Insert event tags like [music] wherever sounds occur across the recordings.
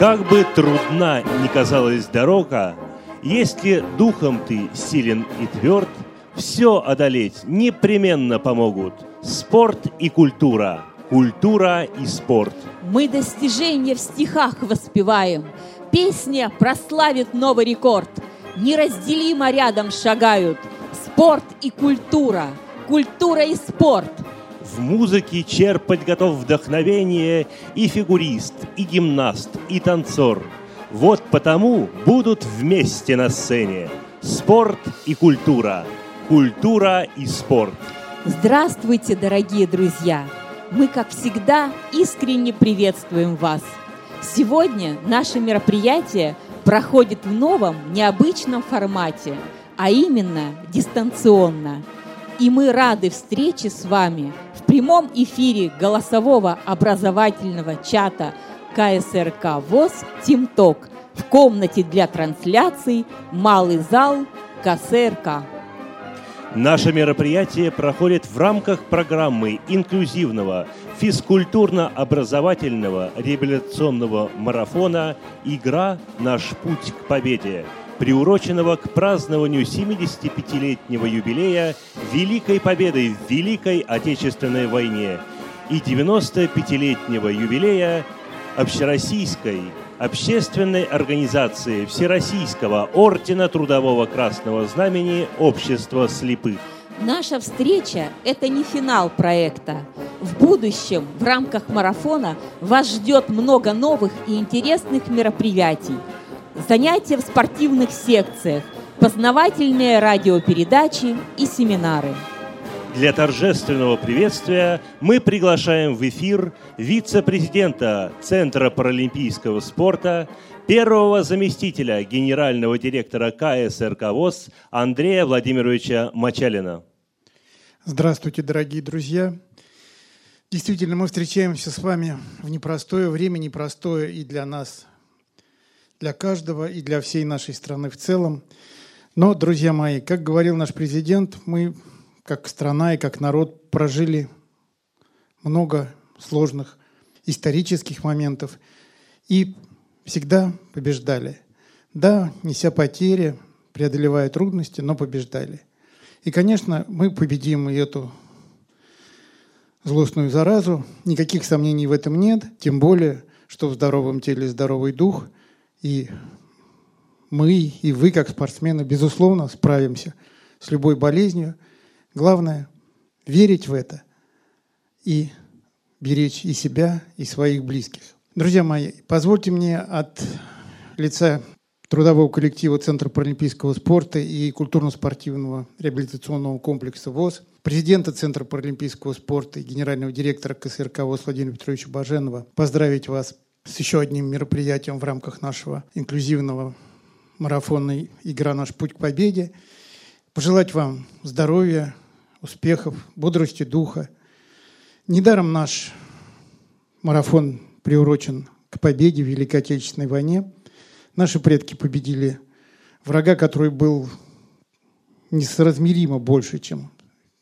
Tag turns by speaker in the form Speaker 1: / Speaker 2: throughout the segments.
Speaker 1: Как бы трудна ни казалась дорога, если духом ты силен и тверд, все одолеть непременно помогут спорт и культура, культура и спорт.
Speaker 2: Мы достижения в стихах воспеваем, песня прославит новый рекорд. Неразделимо рядом шагают спорт и культура, культура и спорт.
Speaker 1: В музыке черпать готов вдохновение и фигурист, и гимнаст, и танцор. Вот потому будут вместе на сцене спорт и культура, культура и спорт.
Speaker 2: Здравствуйте, дорогие друзья! Мы, как всегда, искренне приветствуем вас. Сегодня наше мероприятие проходит в новом, необычном формате, а именно дистанционно. И мы рады встрече с вами прямом эфире голосового образовательного чата КСРК ВОЗ «Тимток» в комнате для трансляций «Малый зал КСРК».
Speaker 1: Наше мероприятие проходит в рамках программы инклюзивного физкультурно-образовательного реабилитационного марафона «Игра. Наш путь к победе», приуроченного к празднованию 75-летнего юбилея Великой Победы в Великой Отечественной войне и 95-летнего юбилея Общероссийской общественной организации Всероссийского Ордена Трудового Красного Знамени Общества слепых.
Speaker 2: Наша встреча – это не финал проекта. В будущем в рамках марафона вас ждет много новых и интересных мероприятий. Занятия в спортивных секциях, познавательные радиопередачи и семинары –
Speaker 1: для торжественного приветствия мы приглашаем в эфир вице-президента Центра паралимпийского спорта, первого заместителя генерального директора КСРК ВОЗ Андрея Владимировича Мачалина.
Speaker 3: Здравствуйте, дорогие друзья! Действительно, мы встречаемся с вами в непростое время, непростое и для нас, для каждого, и для всей нашей страны в целом. Но, друзья мои, как говорил наш президент, мы как страна и как народ прожили много сложных исторических моментов и всегда побеждали. Да, неся потери, преодолевая трудности, но побеждали. И, конечно, мы победим и эту злостную заразу. Никаких сомнений в этом нет. Тем более, что в здоровом теле здоровый дух. И мы, и вы, как спортсмены, безусловно, справимся с любой болезнью – Главное – верить в это и беречь и себя, и своих близких. Друзья мои, позвольте мне от лица трудового коллектива Центра паралимпийского спорта и культурно-спортивного реабилитационного комплекса ВОЗ, президента Центра паралимпийского спорта и генерального директора КСРК ВОЗ Владимира Петровича Баженова поздравить вас с еще одним мероприятием в рамках нашего инклюзивного марафона «Игра. Наш путь к победе». Пожелать вам здоровья, успехов, бодрости духа. Недаром наш марафон приурочен к победе в Великой Отечественной войне. Наши предки победили врага, который был несоразмеримо больше, чем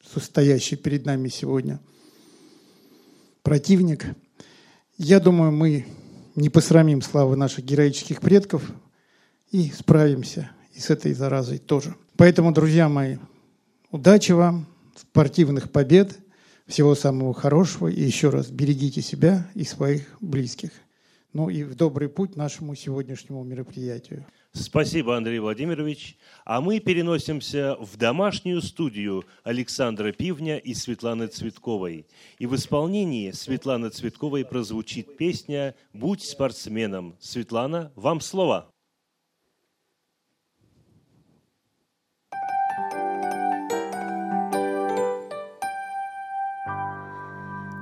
Speaker 3: состоящий перед нами сегодня противник. Я думаю, мы не посрамим славы наших героических предков и справимся и с этой заразой тоже. Поэтому, друзья мои, удачи вам, спортивных побед, всего самого хорошего. И еще раз берегите себя и своих близких. Ну и в добрый путь нашему сегодняшнему мероприятию.
Speaker 1: Спасибо, Андрей Владимирович. А мы переносимся в домашнюю студию Александра Пивня и Светланы Цветковой. И в исполнении Светланы Цветковой прозвучит песня «Будь спортсменом». Светлана, вам слово.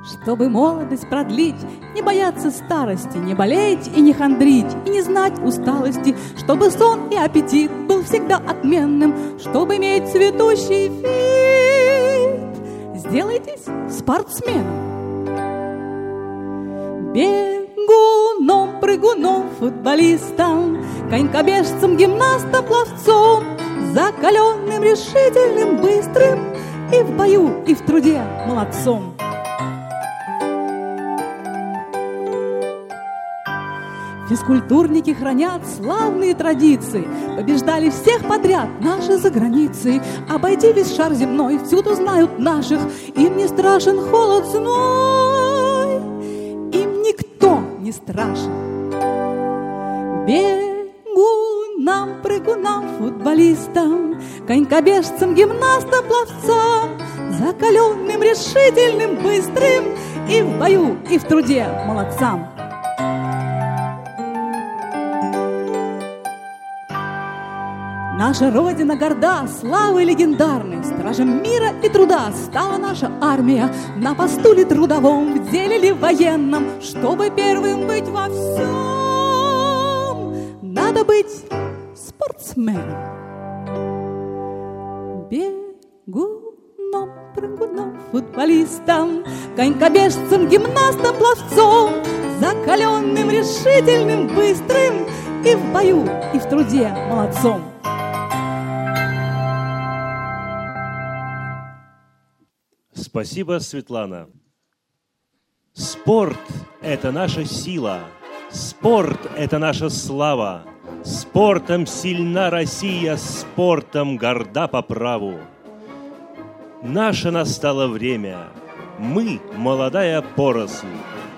Speaker 4: Чтобы молодость продлить, не бояться старости, не болеть и не хандрить, и не знать усталости, чтобы сон и аппетит был всегда отменным, чтобы иметь цветущий вид. Сделайтесь спортсменом. Бегуном, прыгуном, футболистом, конькобежцем, гимнастом, пловцом, закаленным, решительным, быстрым и в бою, и в труде молодцом.
Speaker 5: Физкультурники хранят славные традиции, побеждали всех подряд наши за границей. Обойди весь шар земной, всюду знают наших, им не страшен холод зной, им никто не страшен. Бегунам, прыгунам, футболистам, конькобежцам, гимнастам, пловцам, закаленным, решительным, быстрым и в бою, и в труде молодцам. Наша Родина горда, славой легендарной, Стражем мира и труда стала наша армия, На посту ли трудовом, в деле ли военном, Чтобы первым быть во всем, Надо быть спортсменом. Бегуном, прыгуном, футболистом, Конькобежцем, гимнастом, пловцом, Закаленным, решительным, быстрым И в бою, и в труде молодцом.
Speaker 1: Спасибо, Светлана. Спорт – это наша сила. Спорт – это наша слава. Спортом сильна Россия, спортом горда по праву. Наше настало время. Мы, молодая поросль,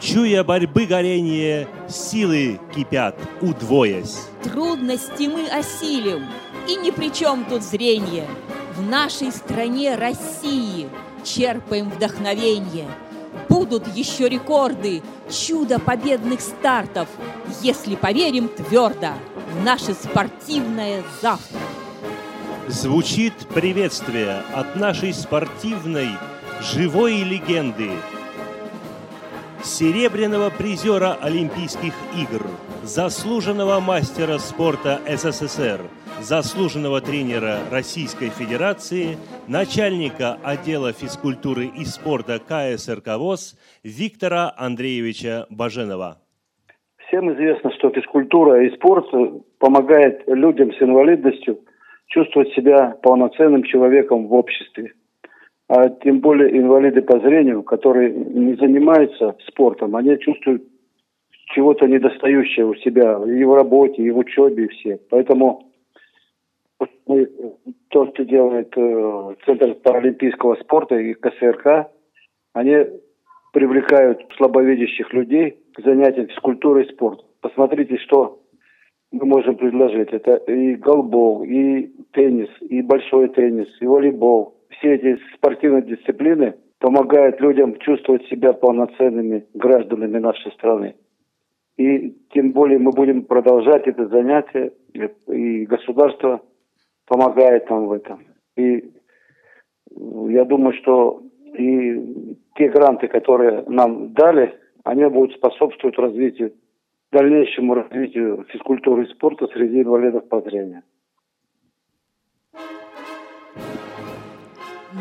Speaker 1: Чуя борьбы горение, силы кипят, удвоясь.
Speaker 2: Трудности мы осилим, и ни при чем тут зрение. В нашей стране России – черпаем вдохновение. Будут еще рекорды, чудо победных стартов, если поверим твердо в наше спортивное завтра.
Speaker 1: Звучит приветствие от нашей спортивной живой легенды, серебряного призера Олимпийских игр, заслуженного мастера спорта СССР – заслуженного тренера Российской Федерации, начальника отдела физкультуры и спорта КСРК ВОЗ Виктора Андреевича Баженова.
Speaker 6: Всем известно, что физкультура и спорт помогает людям с инвалидностью чувствовать себя полноценным человеком в обществе. А тем более инвалиды по зрению, которые не занимаются спортом, они чувствуют чего-то недостающее у себя и в работе, и в учебе, и все. Поэтому то, что делает э, Центр паралимпийского спорта и КСРК, они привлекают слабовидящих людей к занятиям физкультурой и спортом. Посмотрите, что мы можем предложить. Это и голбол, и теннис, и большой теннис, и волейбол. Все эти спортивные дисциплины помогают людям чувствовать себя полноценными гражданами нашей страны. И тем более мы будем продолжать это занятие, и государство помогает нам в этом. И я думаю, что и те гранты, которые нам дали, они будут способствовать развитию, дальнейшему развитию физкультуры и спорта среди инвалидов по зрению.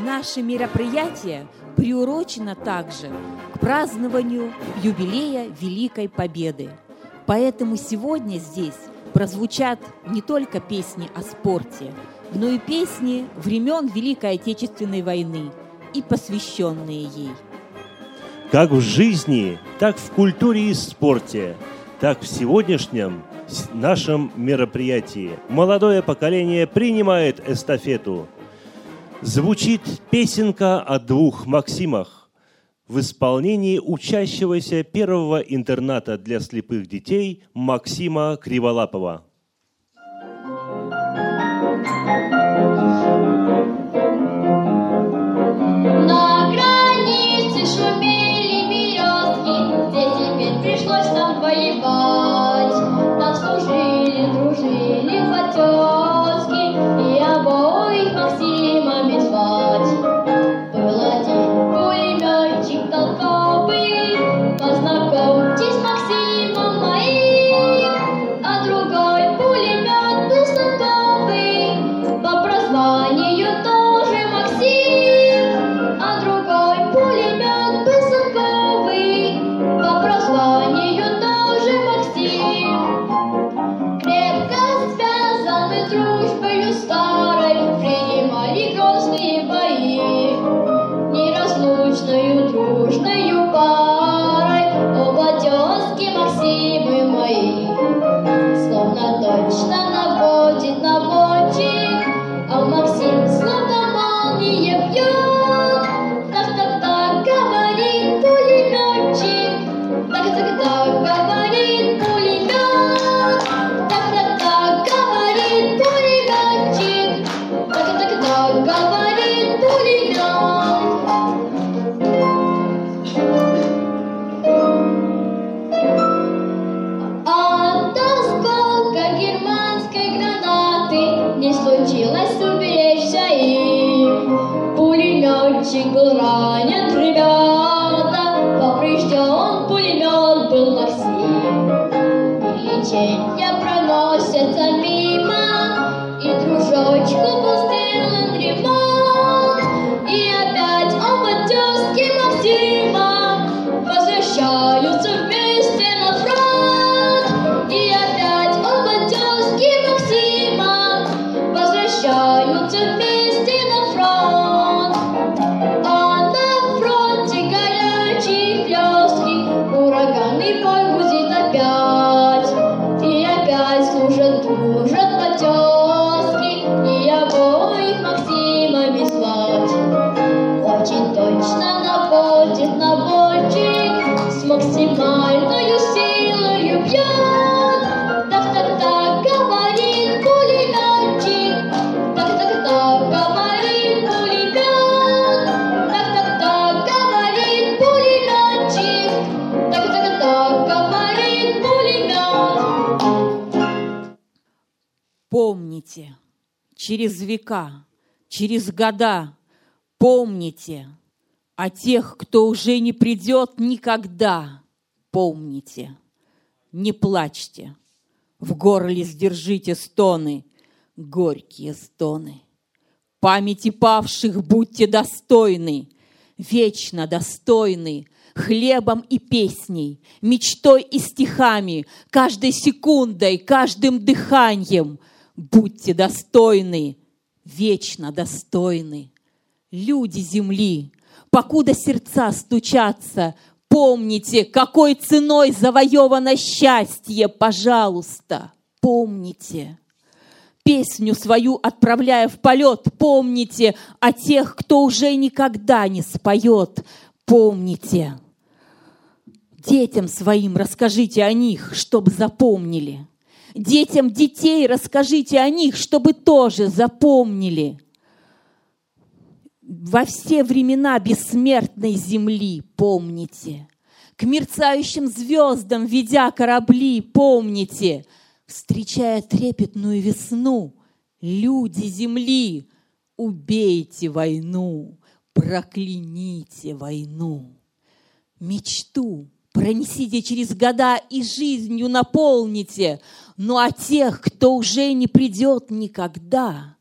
Speaker 2: Наше мероприятие приурочено также к празднованию юбилея Великой Победы. Поэтому сегодня здесь прозвучат не только песни о спорте, но и песни времен Великой Отечественной войны и посвященные ей.
Speaker 1: Как в жизни, так в культуре и спорте, так в сегодняшнем нашем мероприятии молодое поколение принимает эстафету. Звучит песенка о двух Максимах в исполнении учащегося первого интерната для слепых детей Максима Криволапова.
Speaker 7: Мальчик был ранен, ребята, поврежден пулемет был Максим. Леченья проносятся мимо,
Speaker 2: через века, через года, помните о тех, кто уже не придет никогда. Помните, не плачьте, в горле сдержите стоны, горькие стоны. Памяти павших будьте достойны, вечно достойны, хлебом и песней, мечтой и стихами, каждой секундой, каждым дыханием. Будьте достойны, вечно достойны. Люди земли, покуда сердца стучатся, помните, какой ценой завоевано счастье, пожалуйста, помните. Песню свою отправляя в полет, помните о тех, кто уже никогда не споет. Помните. Детям своим расскажите о них, чтобы запомнили. Детям детей расскажите о них, чтобы тоже запомнили. Во все времена бессмертной земли помните. К мерцающим звездам, ведя корабли, помните. Встречая трепетную весну, люди земли, убейте войну, прокляните войну. Мечту пронесите через года и жизнью наполните, но о тех, кто уже не придет никогда,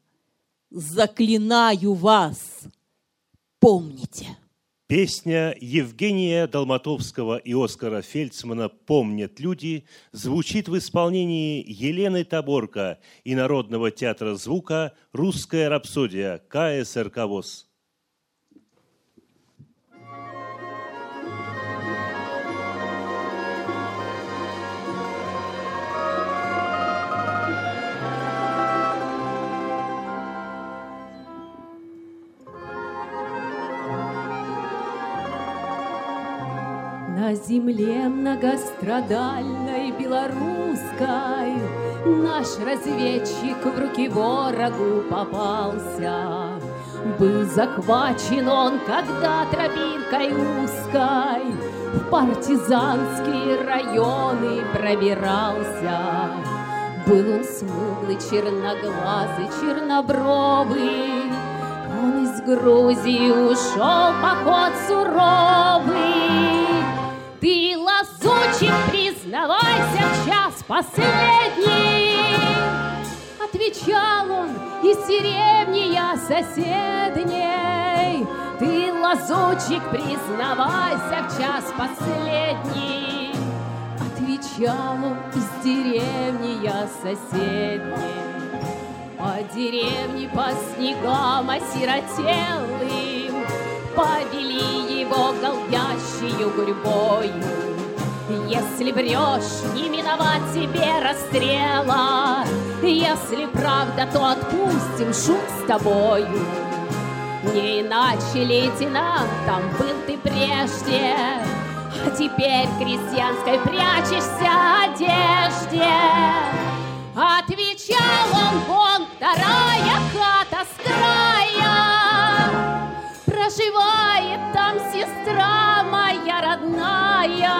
Speaker 2: заклинаю вас, помните.
Speaker 1: Песня Евгения Долматовского и Оскара Фельдсмана «Помнят люди» звучит в исполнении Елены Таборко и Народного театра звука «Русская рапсодия» КСРК ВОЗ.
Speaker 8: На земле многострадальной белорусской Наш разведчик в руки ворогу попался. Был захвачен он, когда тропинкой узкой В партизанские районы пробирался. Был он смуглый, черноглазый, чернобровый, Он из Грузии ушел поход суровый. Последний. Отвечал он из деревни я соседней. Ты, лазучик, признавайся в час последний. Отвечал он из деревни я соседней. По деревне по снегам осиротелым Повели его голдящую гурьбою. Если врешь, не миновать тебе расстрела, Если правда, то отпустим шут с тобою. Не иначе лейтенантом был ты прежде, А теперь в крестьянской прячешься одежде. Отвечал он, вон вторая хата с края, Проживает там сестра моя родная.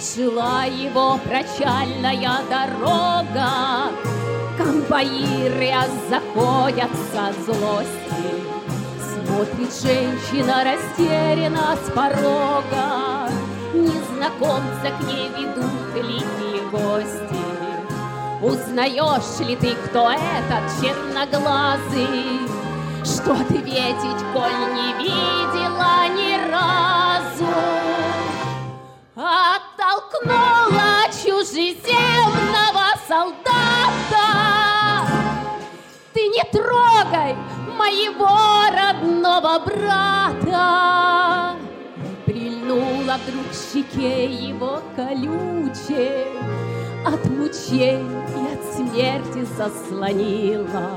Speaker 8: Шла его прочальная дорога, Конвоиры заходятся от злости. Смотрит женщина растерянно с порога, Незнакомца к ней ведут лихие гости. Узнаешь ли ты, кто этот черноглазый? Что ответить, коль не видела ни разу? Оттолкнула чужеземного солдата. Ты не трогай моего родного брата. Вдруг к щеке его колючей, От мучений и от смерти заслонила.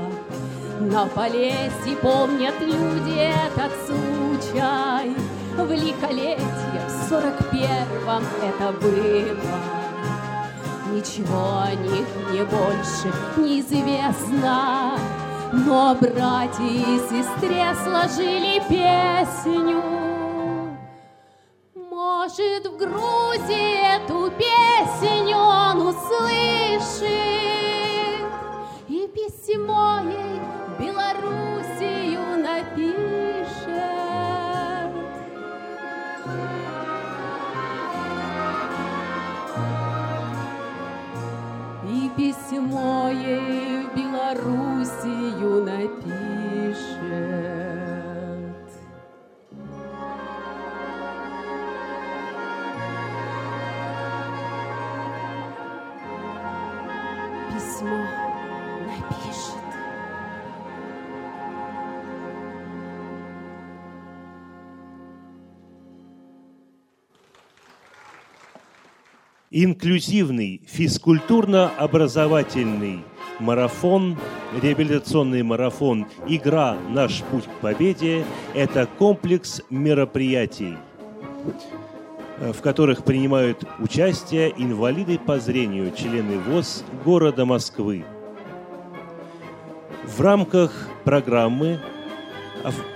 Speaker 8: На Полесье помнят люди этот случай, В лихолетье в сорок первом это было. Ничего о них мне больше неизвестно, Но братья и сестре сложили песню. Может, в Грузии эту песню он услышит, И письмо ей Белоруссию напишет. И письмо ей в Белоруссию напишет.
Speaker 1: Инклюзивный физкультурно-образовательный марафон, реабилитационный марафон «Игра. Наш путь к победе» – это комплекс мероприятий, э, в которых принимают участие инвалиды по зрению, члены ВОЗ города Москвы. В рамках программы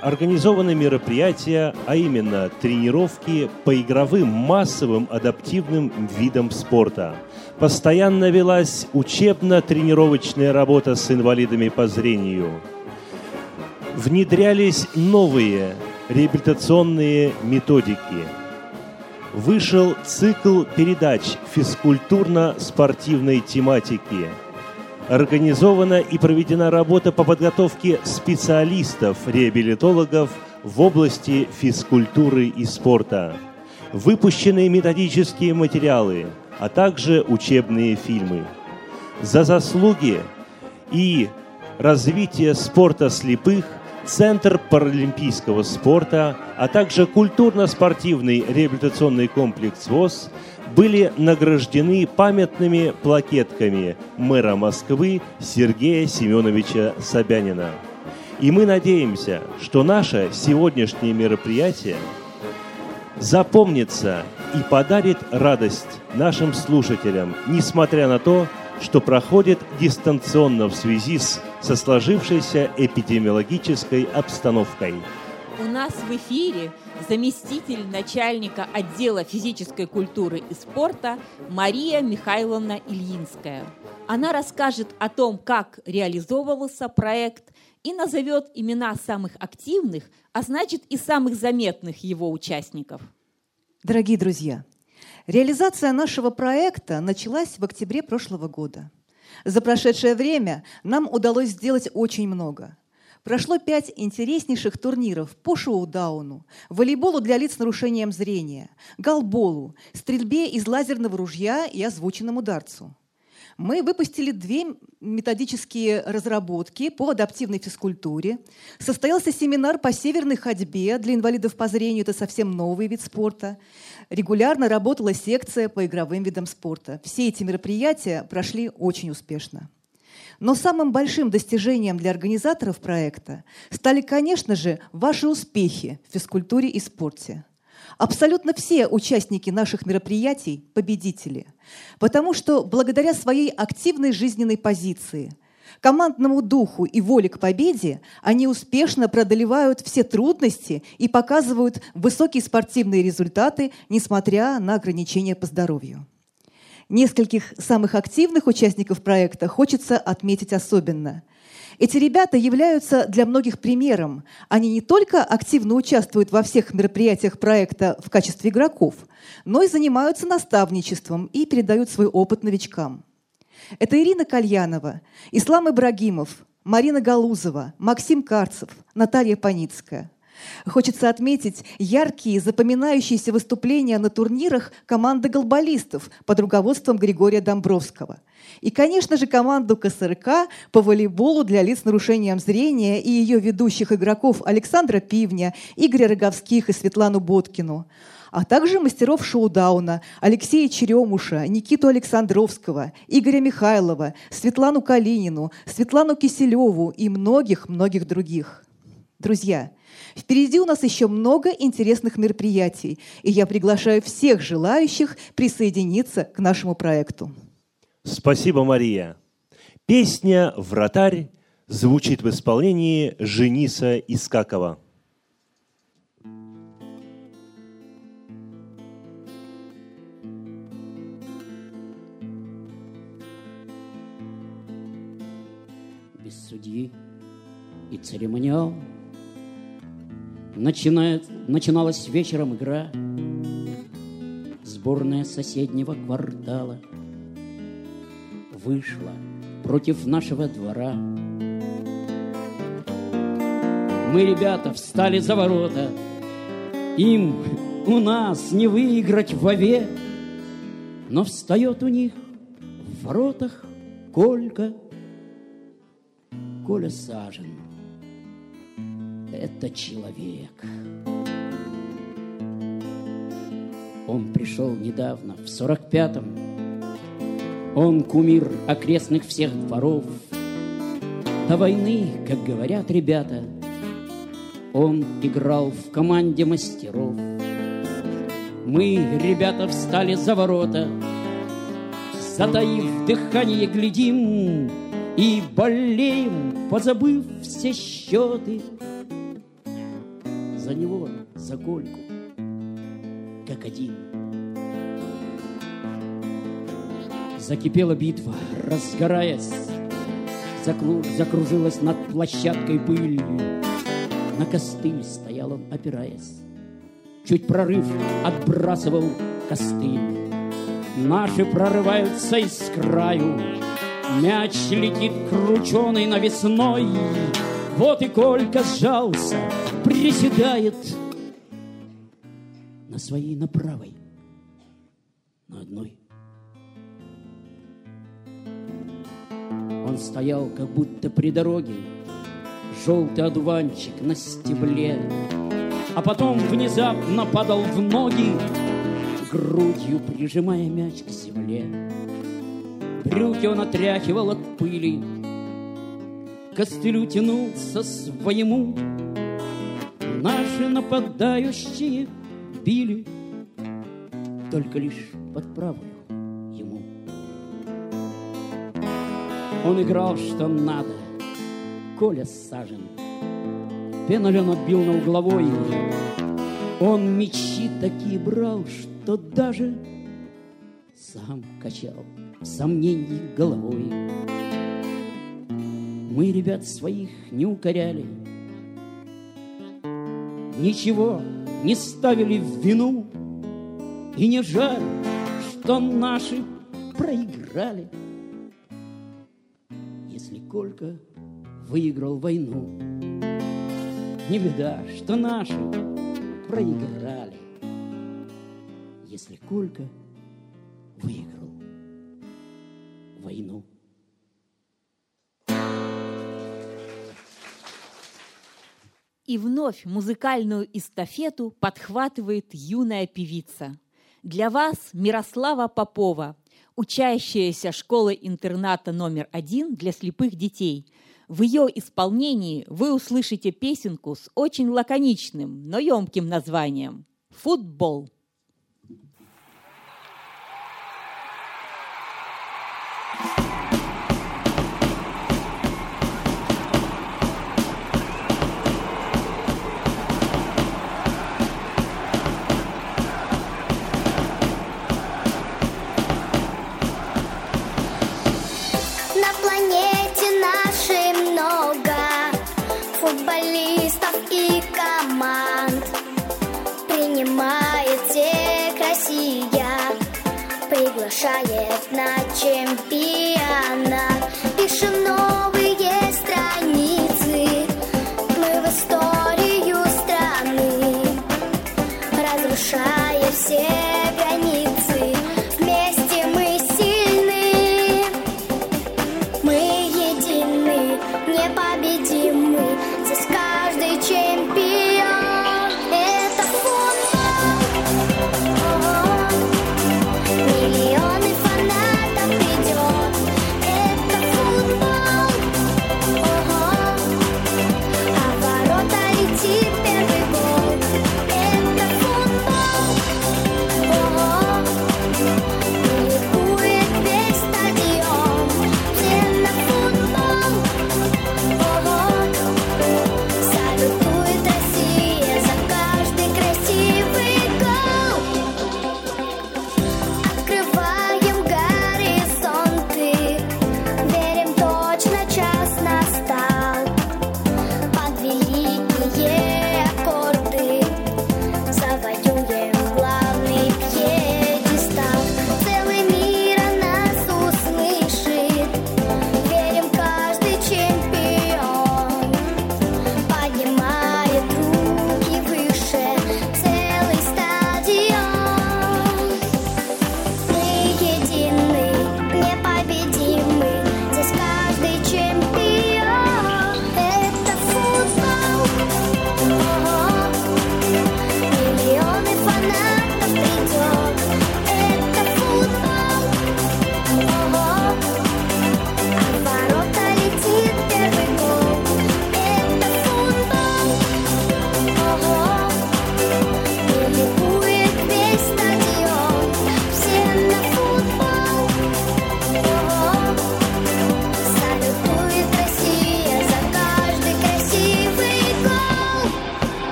Speaker 1: организованы мероприятия, а именно тренировки по игровым массовым адаптивным видам спорта. Постоянно велась учебно-тренировочная работа с инвалидами по зрению. Внедрялись новые реабилитационные методики. Вышел цикл передач физкультурно-спортивной тематики – Организована и проведена работа по подготовке специалистов-реабилитологов в области физкультуры и спорта. Выпущены методические материалы, а также учебные фильмы. За заслуги и развитие спорта слепых Центр паралимпийского спорта, а также культурно-спортивный реабилитационный комплекс ВОЗ были награждены памятными плакетками мэра Москвы Сергея Семеновича Собянина. И мы надеемся, что наше сегодняшнее мероприятие запомнится и подарит радость нашим слушателям, несмотря на то, что проходит дистанционно в связи с, со сложившейся эпидемиологической обстановкой.
Speaker 8: У нас в эфире заместитель начальника отдела физической культуры и спорта Мария Михайловна Ильинская. Она расскажет о том, как реализовывался проект и назовет имена самых активных, а значит и самых заметных его участников.
Speaker 9: Дорогие друзья, реализация нашего проекта началась в октябре прошлого года. За прошедшее время нам удалось сделать очень много. Прошло пять интереснейших турниров по шоу-дауну, волейболу для лиц с нарушением зрения, голболу, стрельбе из лазерного ружья и озвученному дарцу. Мы выпустили две методические разработки по адаптивной физкультуре. Состоялся семинар по северной ходьбе для инвалидов по зрению. Это совсем новый вид спорта. Регулярно работала секция по игровым видам спорта. Все эти мероприятия прошли очень успешно. Но самым большим достижением для организаторов проекта стали, конечно же, ваши успехи в физкультуре и спорте. Абсолютно все участники наших мероприятий – победители, потому что благодаря своей активной жизненной позиции, командному духу и воле к победе они успешно преодолевают все трудности и показывают высокие спортивные результаты, несмотря на ограничения по здоровью. Нескольких самых активных участников проекта хочется отметить особенно. Эти ребята являются для многих примером. Они не только активно участвуют во всех мероприятиях проекта в качестве игроков, но и занимаются наставничеством и передают свой опыт новичкам. Это Ирина Кальянова, Ислам Ибрагимов, Марина Галузова, Максим Карцев, Наталья Паницкая – Хочется отметить яркие, запоминающиеся выступления на турнирах команды голболистов под руководством Григория Домбровского. И, конечно же, команду КСРК по волейболу для лиц с нарушением зрения и ее ведущих игроков Александра Пивня, Игоря Роговских и Светлану Боткину а также мастеров шоу-дауна Алексея Черемуша, Никиту Александровского, Игоря Михайлова, Светлану Калинину, Светлану Киселеву и многих-многих других. Друзья, Впереди у нас еще много интересных мероприятий, и я приглашаю всех желающих присоединиться к нашему проекту.
Speaker 1: Спасибо, Мария. Песня «Вратарь» звучит в исполнении Жениса Искакова.
Speaker 10: Без судьи и церемониал – Начинает, начиналась вечером игра, Сборная соседнего квартала Вышла против нашего двора. Мы, ребята, встали за ворота, Им у нас не выиграть вовек, Но встает у них в воротах Колька, Коля Сажен — это человек. Он пришел недавно, в сорок пятом. Он кумир окрестных всех дворов. До войны, как говорят ребята, он играл в команде мастеров. Мы, ребята, встали за ворота, Затаив дыхание, глядим И болеем, позабыв все счеты — за него, за Гольку, как один. Закипела битва, разгораясь, закру... закружилась над площадкой пыль. На костыль стоял он, опираясь. Чуть прорыв отбрасывал костыль. Наши прорываются из краю, Мяч летит крученый навесной. Вот и Колька сжался, приседает на своей, на правой, на одной. Он стоял, как будто при дороге, желтый одуванчик на стебле, а потом внезапно падал в ноги, грудью прижимая мяч к земле. Брюки он отряхивал от пыли, костылю тянулся своему, Наши нападающие били Только лишь под правую Он играл, что надо, Коля Сажен. Пенален отбил на угловой. Он мечи такие брал, что даже сам качал в сомнении головой. Мы ребят своих не укоряли, ничего не ставили в вину. И не жаль, что наши проиграли. Колька выиграл войну, не беда, что наши проиграли. Если Колька выиграл войну.
Speaker 2: И вновь музыкальную эстафету подхватывает юная певица. Для вас Мирослава Попова, учащаяся школы-интерната номер один для слепых детей. В ее исполнении вы услышите песенку с очень лаконичным, но емким названием «Футбол».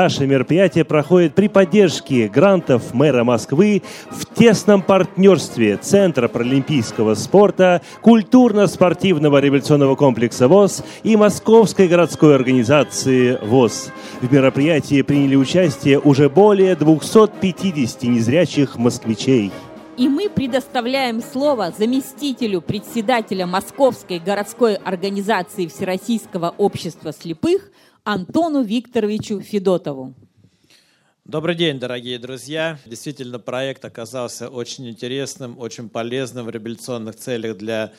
Speaker 1: Наше мероприятие проходит при поддержке грантов мэра Москвы в тесном партнерстве Центра паралимпийского спорта, культурно-спортивного революционного комплекса ВОЗ и Московской городской организации ВОЗ. В мероприятии приняли участие уже более 250 незрячих москвичей.
Speaker 2: И мы предоставляем слово заместителю председателя Московской городской организации Всероссийского общества слепых Антону Викторовичу Федотову.
Speaker 11: Добрый день, дорогие друзья. Действительно, проект оказался очень интересным, очень полезным в реабилитационных целях для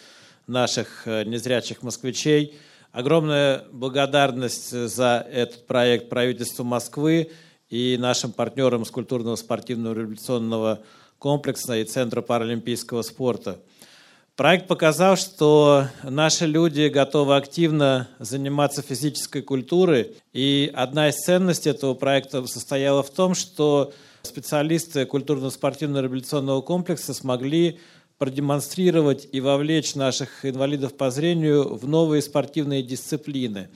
Speaker 11: наших э, незрячих москвичей. Огромная благодарность за этот проект правительству Москвы и нашим партнерам с культурного спортивного реабилитационного комплекса и Центра паралимпийского спорта. Проект показал, что наши люди готовы активно заниматься физической культурой. И одна из ценностей этого проекта состояла в том, что специалисты культурно-спортивного реабилитационного комплекса смогли продемонстрировать и вовлечь наших инвалидов по зрению в новые спортивные дисциплины.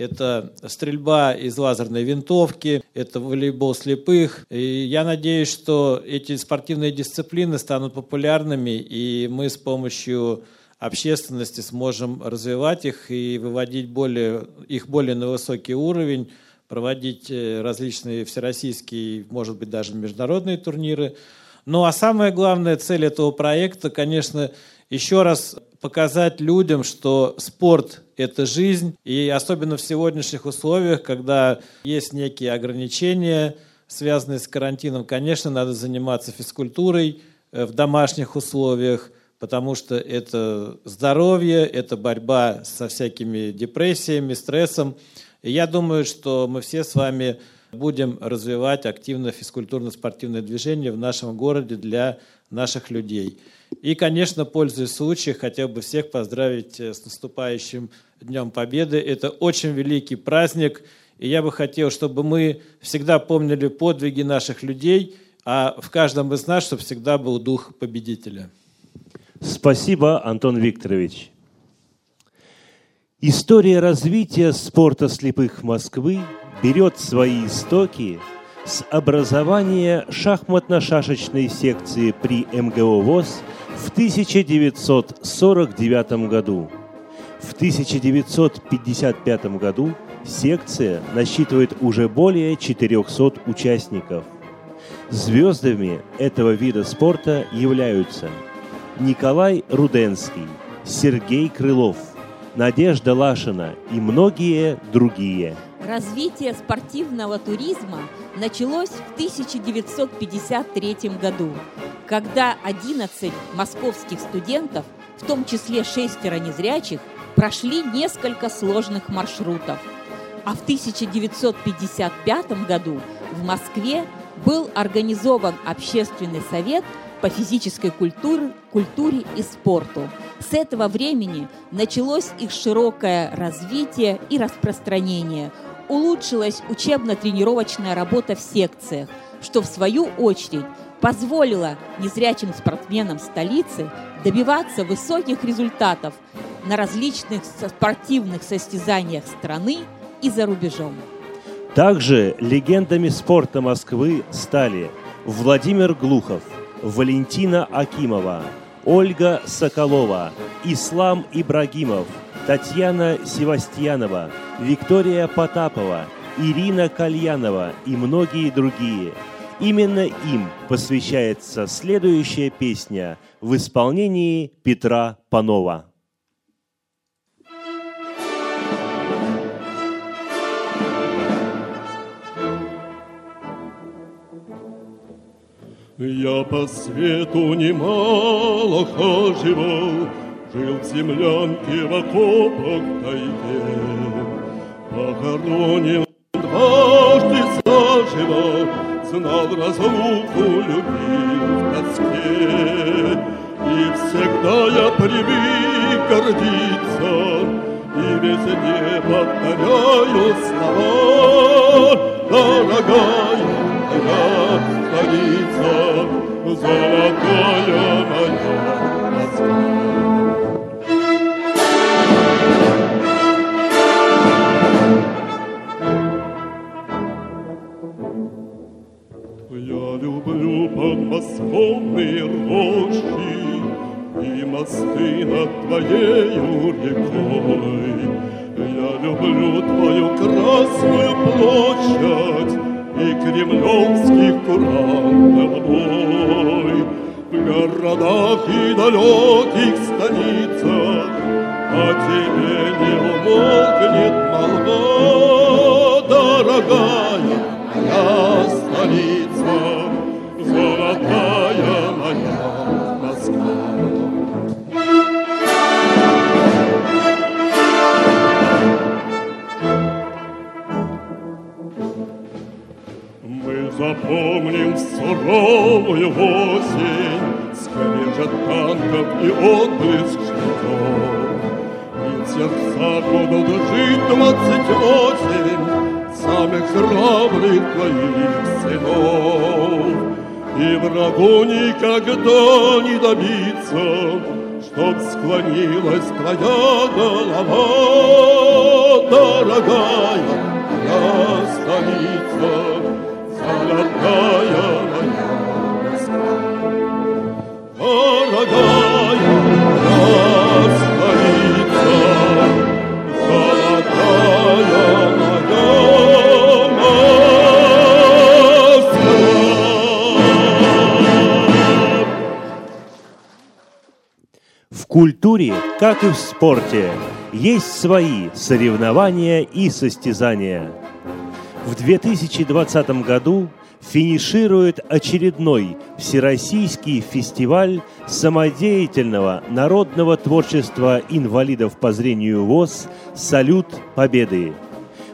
Speaker 11: Это стрельба из лазерной винтовки, это волейбол слепых. И я надеюсь, что эти спортивные дисциплины станут популярными, и мы с помощью общественности сможем развивать их и выводить более, их более на высокий уровень, проводить э, различные всероссийские, может быть, даже международные турниры. Ну а самая главная цель этого проекта, конечно, еще раз показать людям, что спорт – это жизнь. И особенно в сегодняшних условиях, когда есть некие ограничения, связанные с карантином, конечно, надо заниматься физкультурой э, в домашних условиях, потому что это здоровье, это борьба со всякими депрессиями, стрессом. И я думаю, что мы все с вами будем развивать активно физкультурно-спортивное движение в нашем городе для наших людей. И, конечно, пользуясь случаем, хотел бы всех поздравить э, с наступающим Днем Победы. Это очень великий праздник, и я бы хотел, чтобы мы всегда помнили подвиги наших людей, а в каждом из нас, чтобы всегда был дух победителя.
Speaker 1: Спасибо, Антон Викторович. История развития спорта слепых Москвы берет свои истоки с образования шахматно-шашечной секции при МГО ВОЗ в 1949 году. В 1955 году секция насчитывает уже более 400 участников. Звездами этого вида спорта являются Николай Руденский, Сергей Крылов, Надежда Лашина и многие другие.
Speaker 2: Развитие спортивного туризма началось в 1953 году, когда 11 московских студентов, в том числе шестеро незрячих, прошли несколько сложных маршрутов. А в 1955 году в Москве был организован общественный совет по физической культуре, культуре и спорту. С этого времени началось их широкое развитие и распространение. Улучшилась учебно-тренировочная работа в секциях, что в свою очередь позволило незрячим спортсменам столицы добиваться высоких результатов на различных спортивных состязаниях страны и за рубежом.
Speaker 1: Также легендами спорта Москвы стали Владимир Глухов, Валентина Акимова, Ольга Соколова, Ислам Ибрагимов, Татьяна Севастьянова, Виктория Потапова, Ирина Кальянова и многие другие. Именно им посвящается следующая песня в исполнении Петра Панова.
Speaker 12: Я по свету немало хаживал, Жил в землянке в окопах в тайге. Похоронен дважды заживо, Знал разлуку, любил в тоске. И всегда я привык гордиться, И везде повторяю слова, Дорогая моя столица, золотая моя Москва. Люблю подмосковные рощи И мосты над твоею рекой. Я люблю твою красную площадь И кремлевских курантов бой. В городах и далеких станицах О тебе не умолкнет молва, Дорогая моя столица, Золотая моя Москва. Мы запомним суровую осень, Скрежет танков и отблеск щитов. И в сердцах будут жить двадцать восемь Самых храбрых твоих сынов. И врагу никогда не добиться, Чтоб склонилась твоя голова, Дорогая моя столица, Золотая моя Москва. Дорогая
Speaker 1: культуре, как и в спорте, есть свои соревнования и состязания. В 2020 году финиширует очередной Всероссийский фестиваль самодеятельного народного творчества инвалидов по зрению ВОЗ «Салют Победы».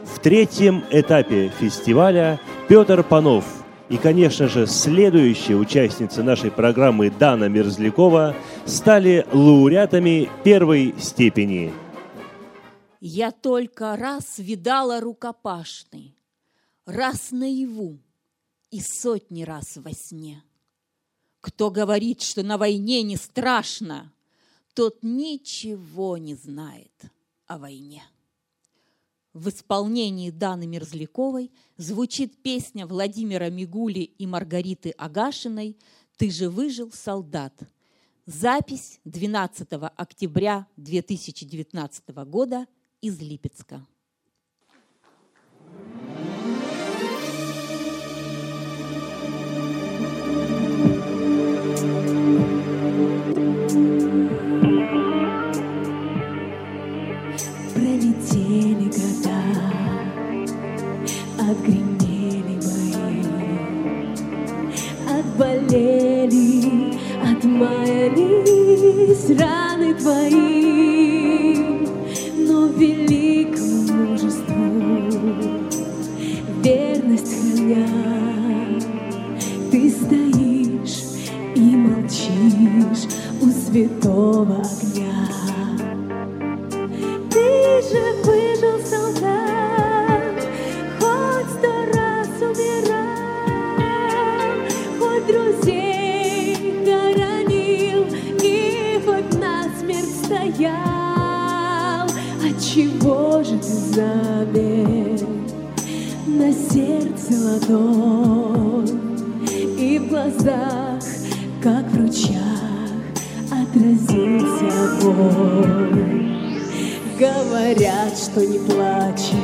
Speaker 1: В третьем этапе фестиваля Петр Панов и, конечно же, следующая участница нашей программы Дана Мерзлякова стали лауреатами первой степени.
Speaker 2: Я только раз видала рукопашный, раз наяву и сотни раз во сне. Кто говорит, что на войне не страшно, тот ничего не знает о войне. В исполнении Даны Мерзляковой звучит песня Владимира Мигули и Маргариты Агашиной «Ты же выжил, солдат». Запись 12 октября 2019 года из Липецка.
Speaker 13: Пролетели отмаялись раны твои, но великому мужеству верность храня, ты стоишь и молчишь у святого огня. Замер на сердце ладонь и в глазах, как в ручьях, отразился огонь? Говорят, что не плачет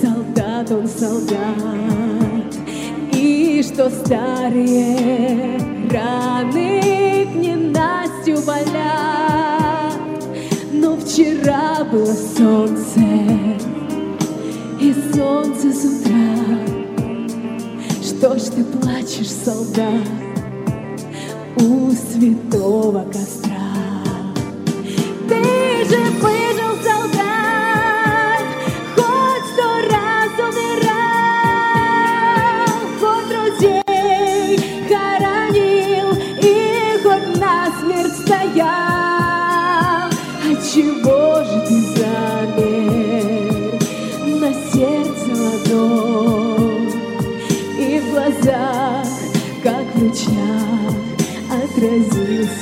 Speaker 13: Солдат он солдат И что старые раны к ненастью болят Вчера было солнце И солнце с утра. Что ж ты плачешь, солдат У святого костра? Ты же выжил,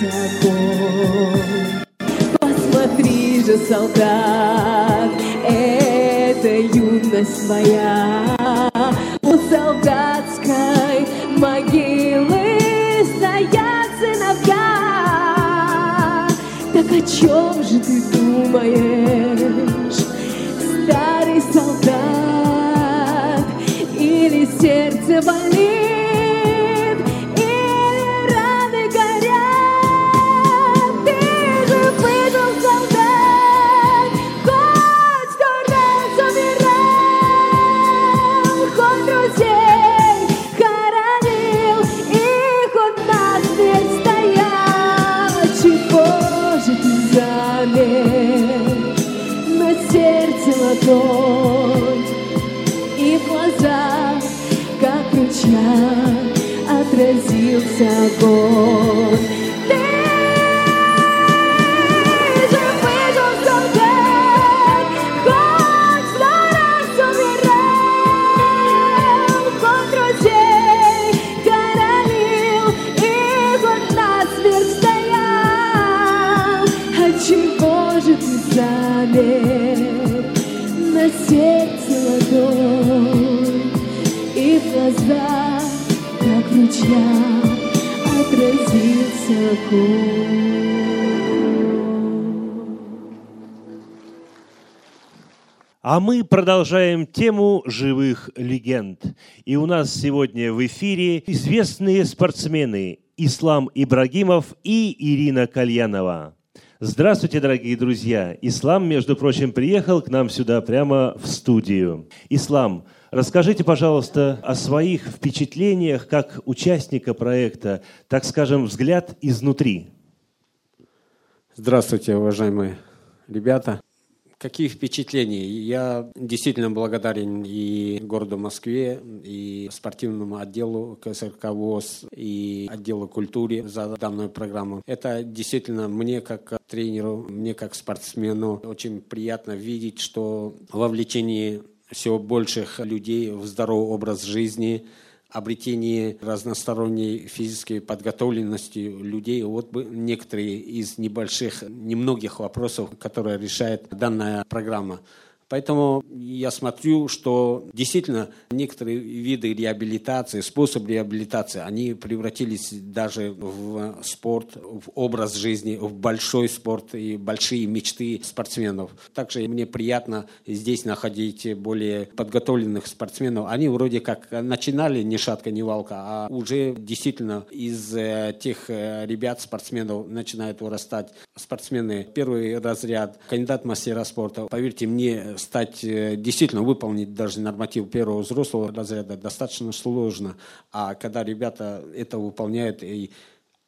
Speaker 13: огонь? Посмотри же, солдат, это юность моя. У солдатской могилы стоят сыновья. Так о чем же ты думаешь, старый солдат? Или сердце болит, отразился
Speaker 1: А мы продолжаем тему живых легенд. И у нас сегодня в эфире известные спортсмены Ислам Ибрагимов и Ирина Кальянова. Здравствуйте, дорогие друзья! Ислам, между прочим, приехал к нам сюда прямо в студию. Ислам, расскажите, пожалуйста, о своих впечатлениях как участника проекта, так скажем, взгляд изнутри.
Speaker 14: Здравствуйте, уважаемые ребята. Какие впечатления? Я действительно благодарен и городу Москве, и спортивному отделу КСРК ВОЗ, и отделу культуры за данную программу. Это действительно мне как тренеру, мне как спортсмену очень приятно видеть, что вовлечение все больших людей в здоровый образ жизни – обретении разносторонней физической подготовленности людей. Вот некоторые из небольших, немногих вопросов, которые решает данная программа. Поэтому я смотрю, что действительно некоторые виды реабилитации, способ реабилитации, они превратились даже в спорт, в образ жизни, в большой спорт и большие мечты спортсменов. Также мне приятно здесь находить более подготовленных спортсменов. Они вроде как начинали ни шатка, ни валка, а уже действительно из э, тех э, ребят, спортсменов, начинают вырастать спортсмены первый разряд, кандидат мастера спорта. Поверьте мне, стать, э, действительно выполнить даже норматив первого взрослого разряда достаточно сложно. А когда ребята это выполняют, и,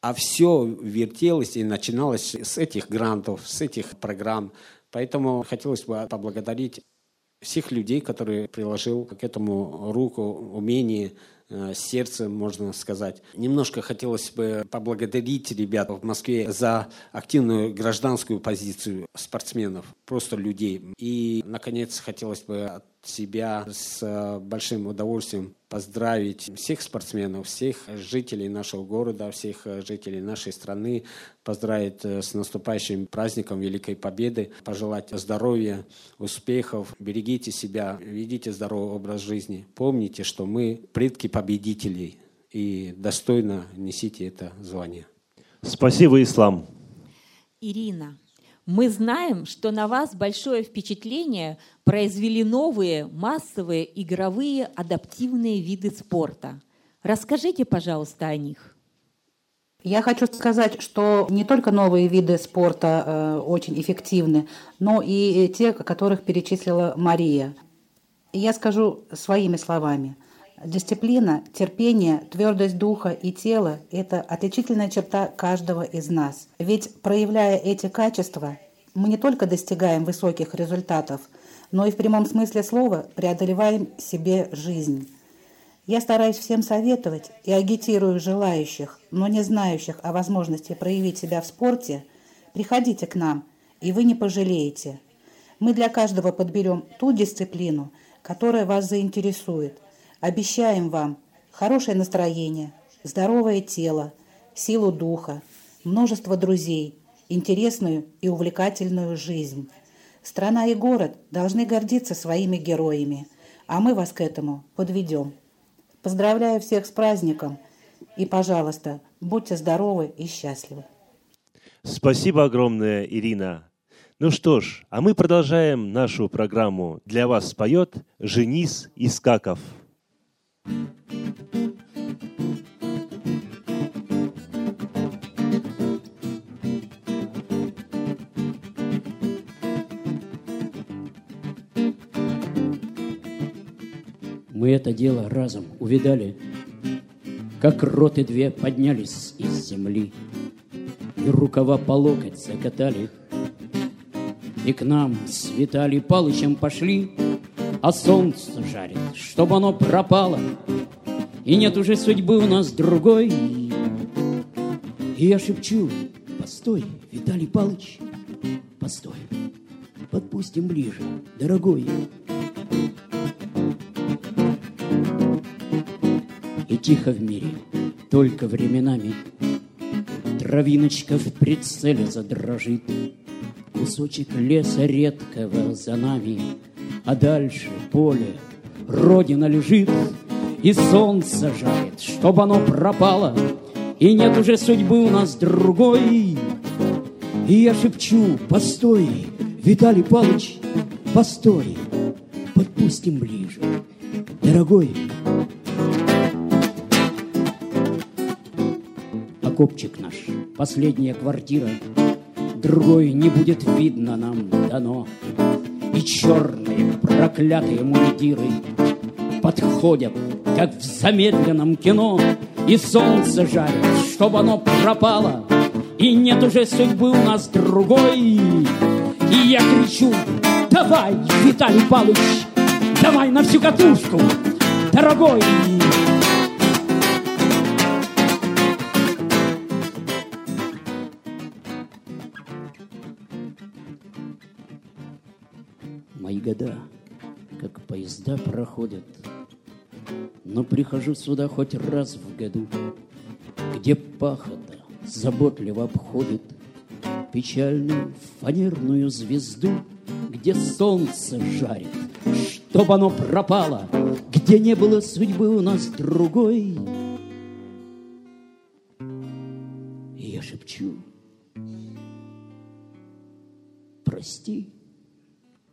Speaker 14: а все вертелось и начиналось с этих грантов, с этих программ. Поэтому хотелось бы поблагодарить всех людей, которые приложил к этому руку, умение, сердце, можно сказать. Немножко хотелось бы поблагодарить ребят в Москве за активную гражданскую позицию спортсменов, просто людей. И, наконец, хотелось бы от себя с э, большим удовольствием поздравить всех спортсменов, всех жителей нашего города, всех э, жителей нашей страны, поздравить э, с наступающим праздником Великой Победы, пожелать здоровья, успехов, берегите себя, ведите здоровый образ жизни. Помните, что мы предки победителей и достойно несите это звание.
Speaker 1: Спасибо, Ислам.
Speaker 2: Ирина, мы знаем, что на вас большое впечатление произвели новые массовые игровые адаптивные виды спорта. Расскажите, пожалуйста, о них.
Speaker 15: Я хочу сказать, что не только новые виды спорта э, очень эффективны, но и те, которых перечислила Мария. Я скажу своими словами. Дисциплина, терпение, твердость духа и тела – это отличительная черта каждого из нас. Ведь проявляя эти качества, мы не только достигаем высоких результатов, но и в прямом смысле слова преодолеваем себе жизнь. Я стараюсь всем советовать и агитирую желающих, но не знающих о возможности проявить себя в спорте, приходите к нам, и вы не пожалеете. Мы для каждого подберем ту дисциплину, которая вас заинтересует. Обещаем вам хорошее настроение, здоровое тело, силу духа, множество друзей, интересную и увлекательную жизнь. Страна и город должны гордиться своими героями, а мы вас к этому подведем. Поздравляю всех с праздником и, пожалуйста, будьте здоровы и счастливы.
Speaker 1: Спасибо огромное, Ирина. Ну что ж, а мы продолжаем нашу программу. Для вас споет Женис Искаков.
Speaker 10: Мы это дело разом увидали, Как роты две поднялись из земли, И рукава по локоть закатали, И к нам с Виталий Палычем пошли, А солнце жарит, чтобы оно пропало, И нет уже судьбы у нас другой. И я шепчу, постой, Виталий Палыч, постой, подпустим ближе, дорогой. И тихо в мире, только временами Травиночка в прицеле задрожит, Кусочек леса редкого за нами, А дальше поле, родина лежит, И солнце жарит, чтоб оно пропало, И нет уже судьбы у нас другой. И я шепчу, постой, Виталий Палыч, постой, подпустим ближе, дорогой. Окопчик наш, последняя квартира, другой не будет видно нам дано. Черные проклятые мундиры подходят, как в замедленном кино, и солнце жарит, чтобы оно пропало, и нет уже судьбы у нас другой. И я кричу, давай, Виталий Павлович, давай на всю катушку, дорогой. Года, как поезда проходят, но прихожу сюда хоть раз в году, где пахота заботливо обходит печальную фанерную звезду, где солнце жарит, чтоб оно пропало, где не было судьбы у нас другой. И я шепчу, прости,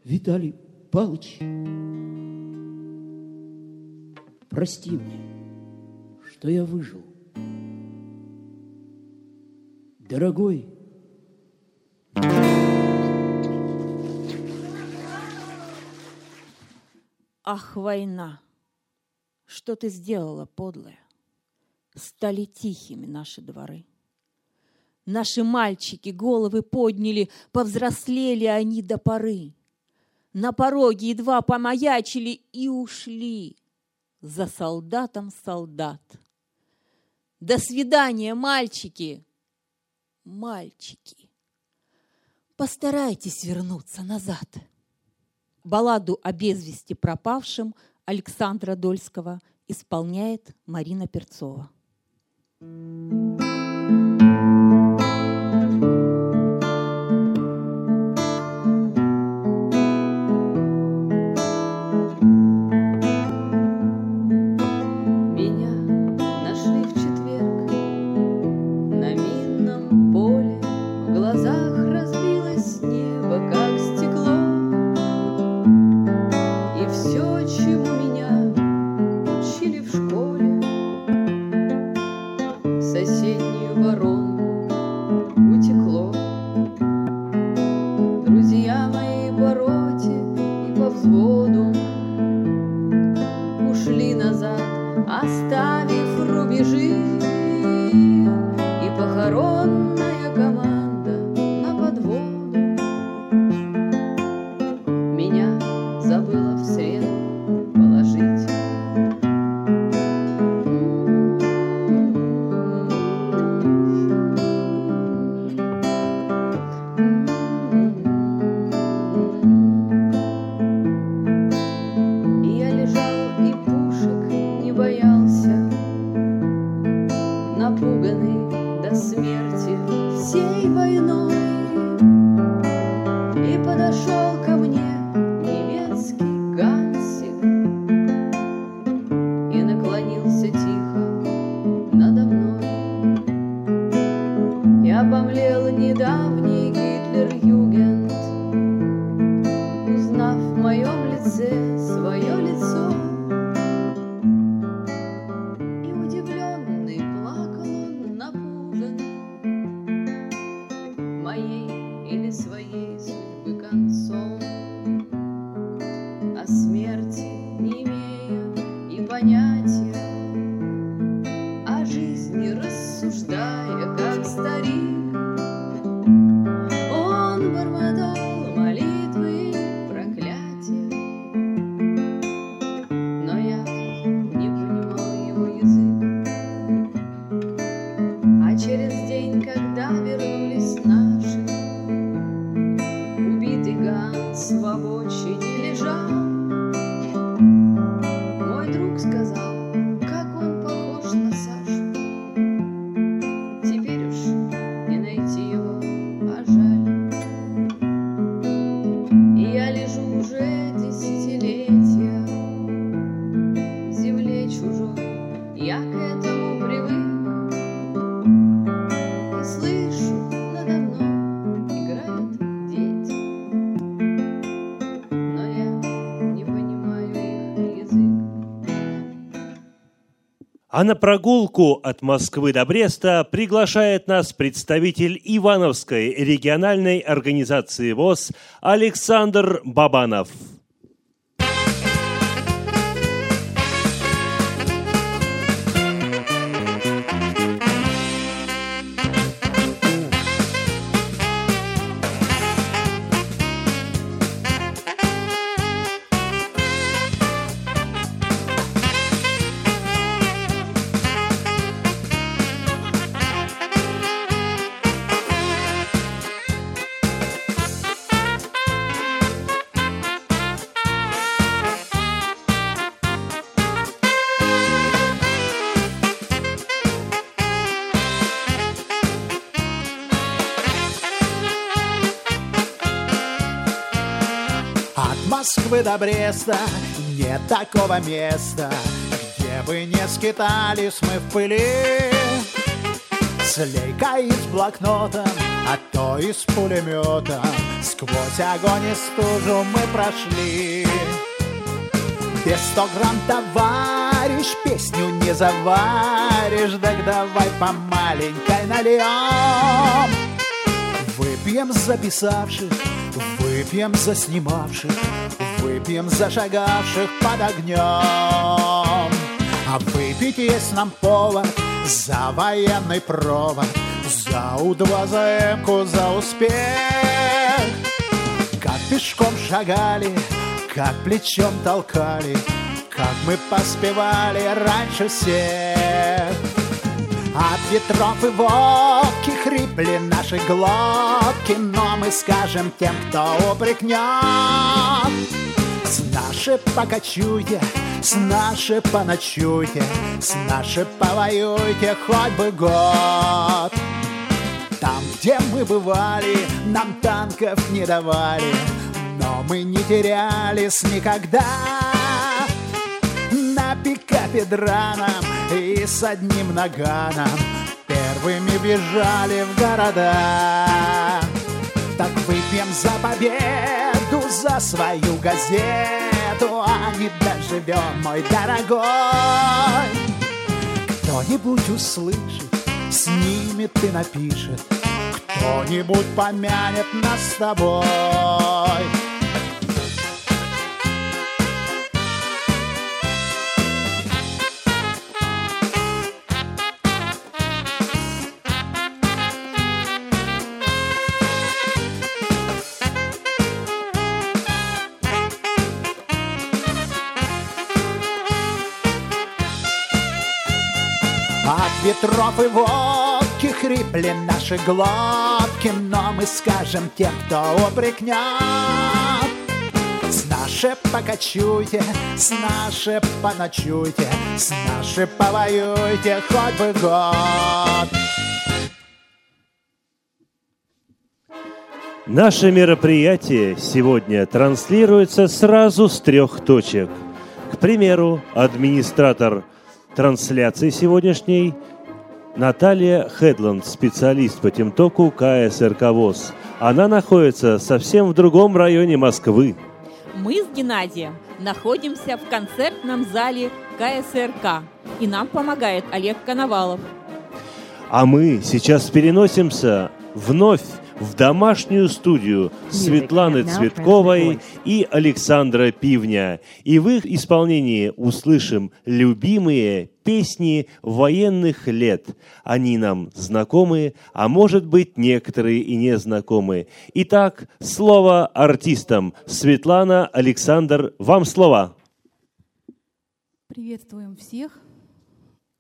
Speaker 10: Виталий Павлович, прости мне, что я выжил. Дорогой,
Speaker 2: Ах, война! Что ты сделала, подлая? Стали тихими наши дворы. Наши мальчики головы подняли, повзрослели они до поры. На пороге едва помаячили и ушли за солдатом солдат. До свидания, мальчики! Мальчики! Постарайтесь вернуться назад. Балладу о без вести пропавшем Александра Дольского исполняет Марина Перцова.
Speaker 16: Меня А на
Speaker 1: прогулку от Москвы до Бреста приглашает нас представитель Ивановской региональной организации ВОЗ Александр Бабанов.
Speaker 17: До Бреста нет такого места, где бы не скитались мы в пыли. С лейкой и с блокнотом, а то и с пулеметом, сквозь огонь и стужу мы прошли. Без сто грамм, товарищ, песню не заваришь, так давай по маленькой нальем. Выпьем за записавших, выпьем за снимавших, выпьем за шагавших под огнем. А выпить есть нам повод за военный провод, за У-2, за Эмку, за успех. Как пешком шагали, как плечом толкали, как мы поспевали раньше всех. От ветров и водки хрипли наши глотки, но мы скажем тем, кто упрекнет. С нашей покачуйте, с нашей поночуйте, с нашей повоюйте хоть бы год. Там, где мы бывали, нам танков не давали, но мы не терялись никогда. На пикапе драном и с одним наганом Первыми бежали в города Так выпьем за победу, за свою газету А не доживем, мой дорогой. Кто-нибудь услышит, снимет и напишет Кто-нибудь помянет нас с тобой ветров и водки хрипли наши глотки, но мы скажем тем, кто упрекнет. С нашей покачуйте, с нашей поночуйте, с нашей повоюйте хоть бы год.
Speaker 1: Наше мероприятие сегодня транслируется сразу с трех точек. К примеру, администратор трансляции сегодняшней Наталья Хедланд, специалист по темтоку КСРК ВОЗ. Она находится совсем в другом районе Москвы.
Speaker 2: Мы с Геннадием находимся в концертном зале КСРК, и нам помогает Олег Коновалов.
Speaker 1: А мы сейчас переносимся вновь в домашнюю студию Светланы Цветковой и Александра Пивня. И в их исполнении услышим любимые песни военных лет. Они нам знакомы, а может быть некоторые и не знакомы. Итак, слово артистам. Светлана, Александр, вам слова.
Speaker 4: Приветствуем всех,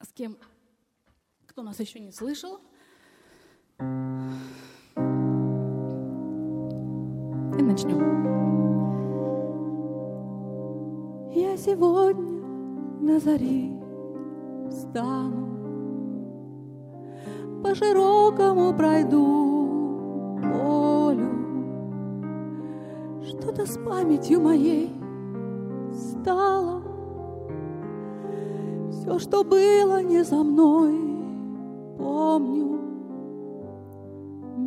Speaker 4: с кем, кто нас еще не слышал. И начнем. Я сегодня на заре встану, по широкому пройду полю. Что-то с памятью моей стало. Все, что было не за мной, помню.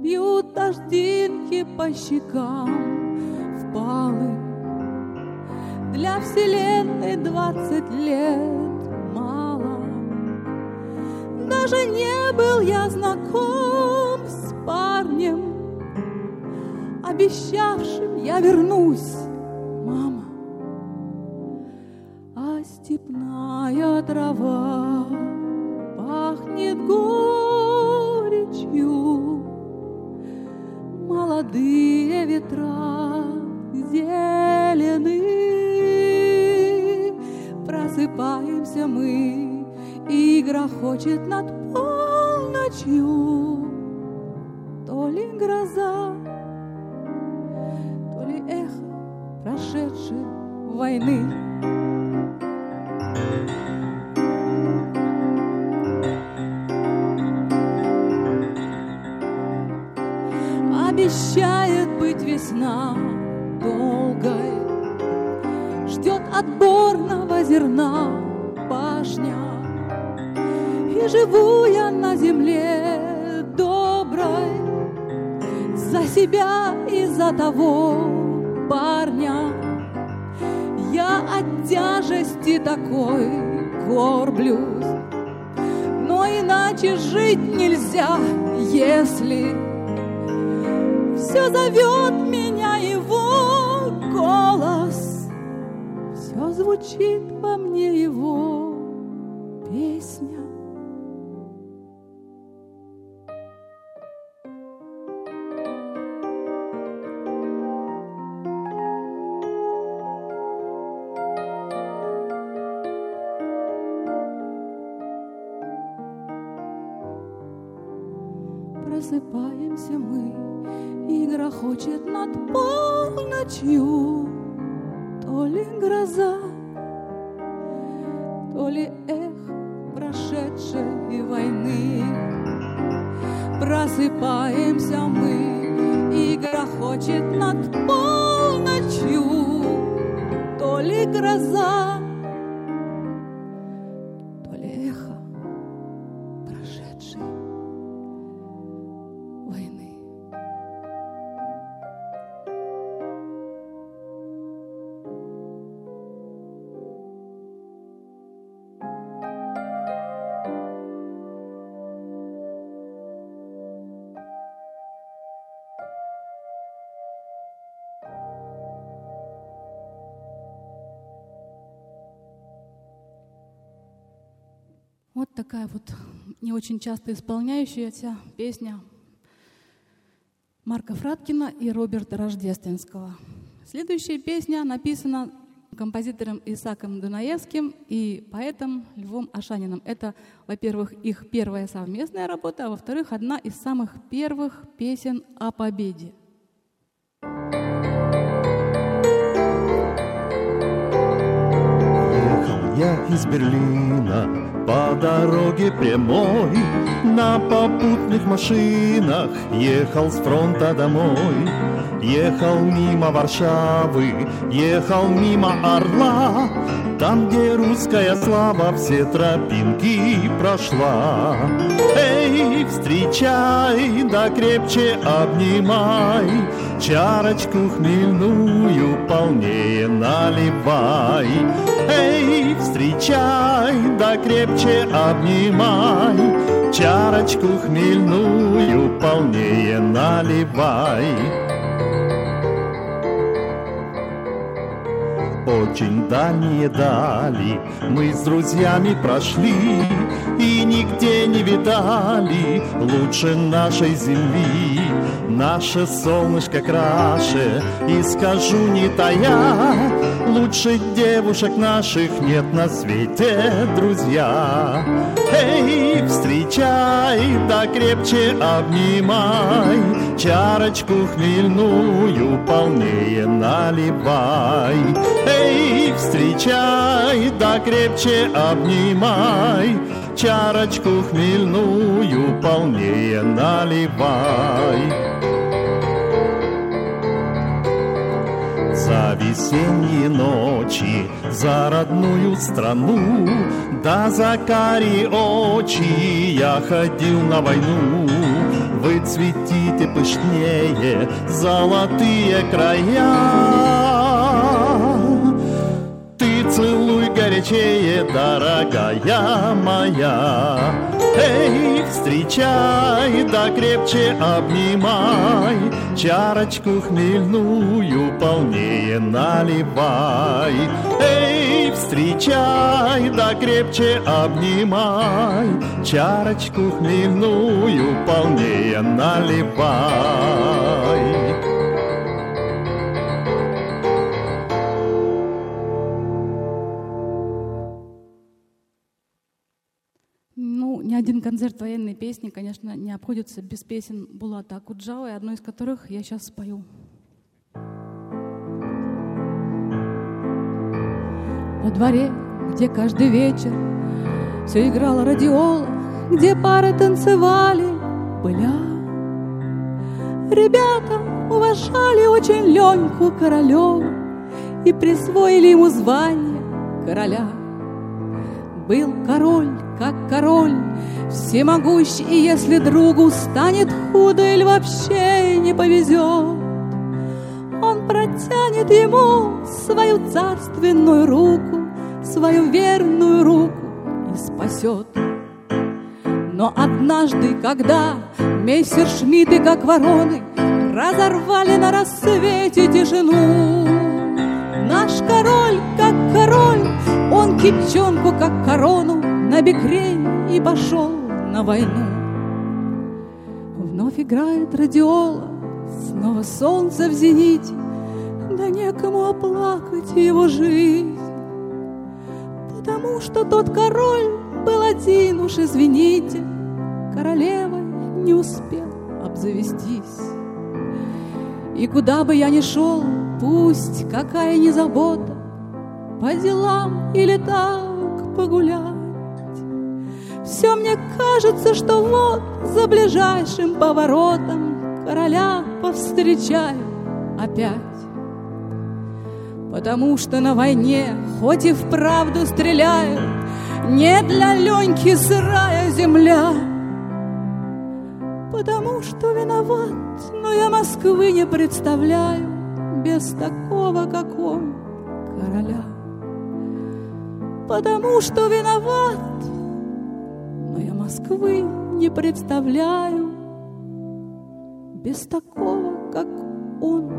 Speaker 4: Бьют дождинки по щекам впалым. Для вселенной двадцать лет мало. Даже не был я знаком с парнем, Обещавшим я вернусь, мама. А степная трава пахнет горечью, Молодые ветра зелены. Просыпаемся мы, и грохочет над полночью. То ли гроза, то ли эхо прошедшей войны. Обещает быть весна долгой, Ждет отборного зерна башня. И живу я на земле доброй За себя и за того парня. Я от тяжести такой горблюсь, Но иначе жить нельзя, если все зовет меня его голос, все звучит во мне его песня. Просыпаемся мы, грохочет над полночью То ли гроза, то ли эх прошедшей войны. Просыпаемся мы, и грохочет над полночью То ли гроза, то ли эхо прошедшей такая вот не очень часто исполняющаяся песня Марка Фраткина и Роберта Рождественского. Следующая песня написана композитором Исаком Дунаевским и поэтом Львом Ашаниным. Это, во-первых, их первая совместная работа, а во-вторых, одна из самых первых песен о победе.
Speaker 18: Ехал я из Берлина по дороге прямой На попутных машинах ехал с фронта домой. Ехал мимо Варшавы, ехал мимо Орла. Там, где русская слава все тропинки прошла. Эй, встречай, да крепче обнимай Чарочку хмельную полнее наливай. Эй, встречай, да крепче обнимай. Чарочку хмельную полнее наливай. Очень дальние дали мы с друзьями прошли И нигде не видали. Лучше нашей земли Наше солнышко краше. И скажу не тая Лучше девушек наших нет на свете, друзья. Эй, встречай, да крепче обнимай. Чарочку хмельную полнее наливай. Эй, встречай, да крепче обнимай Чарочку хмельную полнее наливай За весенние ночи, за родную страну, Да за карие очи я ходил на войну. Вы цветите пышнее золотые края. Целуй горячее, дорогая моя. Эй, встречай, да крепче обнимай, Чарочку хмельную полнее наливай. Эй, встречай, да крепче обнимай, Чарочку хмельную полнее наливай.
Speaker 4: Один концерт военной песни, конечно, не обходится без песен Булата Акуджава, и одну из которых я сейчас спою. Во дворе, где каждый вечер все играла радиола, где пары танцевали, пыля. Ребята уважали очень Леньку Королеву и присвоили ему звание короля. Был король, как король, всемогущ, и если другу станет худо или вообще не повезет, он протянет ему свою царственную руку, свою верную руку и спасет. Но однажды, когда мессершмитты, как вороны, разорвали на рассвете тишину, наш король, как король, он кипчонку, как корону, на бекрень и пошел на войну. Вновь играет радиола, снова солнце в зените, да некому оплакать его жизнь. Потому что тот король был один, уж извините, королевой не успел обзавестись. И куда бы я ни шел, пусть какая ни забота, по делам или так погулять. Все мне кажется, что вот за ближайшим поворотом короля повстречаю опять. Потому что на войне, хоть и вправду стреляют, не для Леньки сырая земля. Потому что виноват, но я Москвы не представляю без такого, как он, короля. Потому что виноват, но я Москвы не представляю без такого, как он,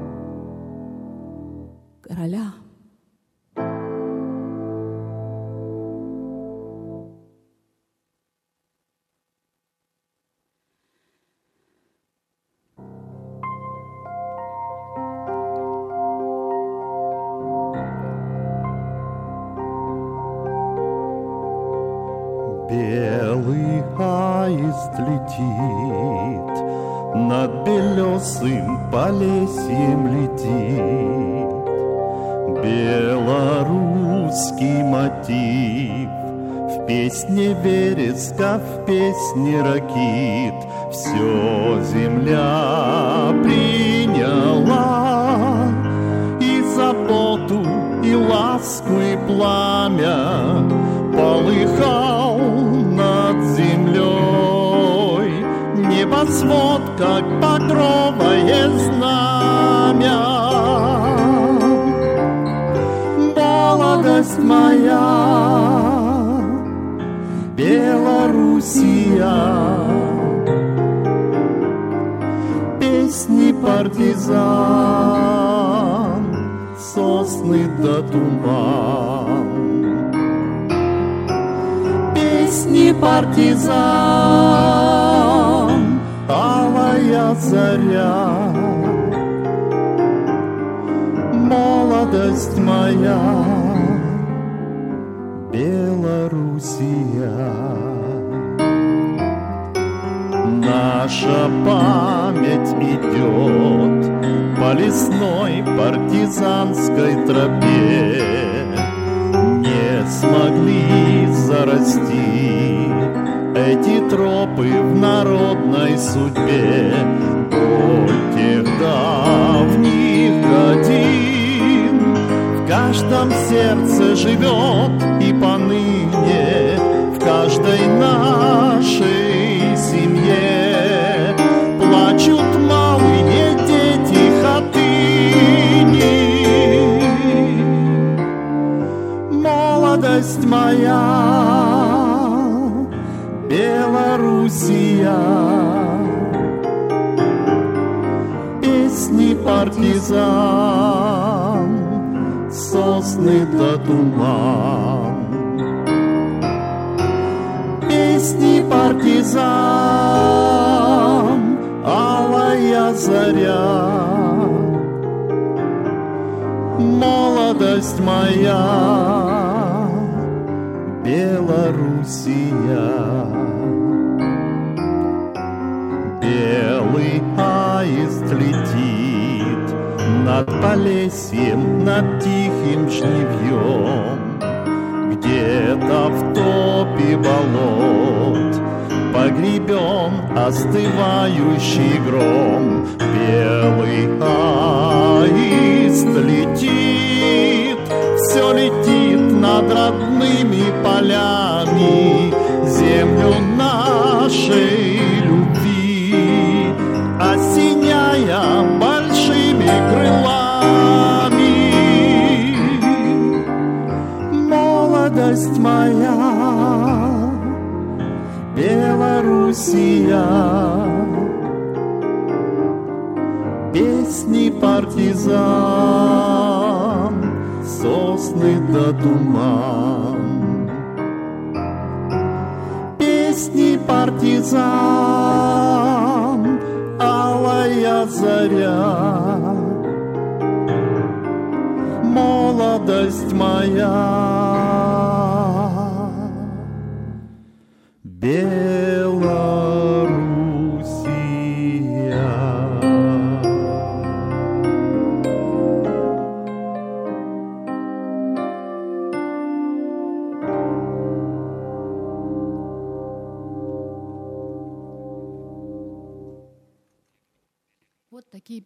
Speaker 4: короля.
Speaker 18: Боль тех давних годин в каждом сердце живет и поныне в каждой нашей семье плачут малые дети хатыни. Молодость моя, партизан, сосны да туман. Песни партизан, алая заря. Молодость моя, Белоруссия. Полесьем, над тихим жневьем. Где-то в топе болот погребен остывающий гром. Белый аист летит, все летит над родными полями, землю нашей Молодость моя, Белоруссия, песни партизан, сосны да туман. Песни партизан, алая заря. Молодость моя,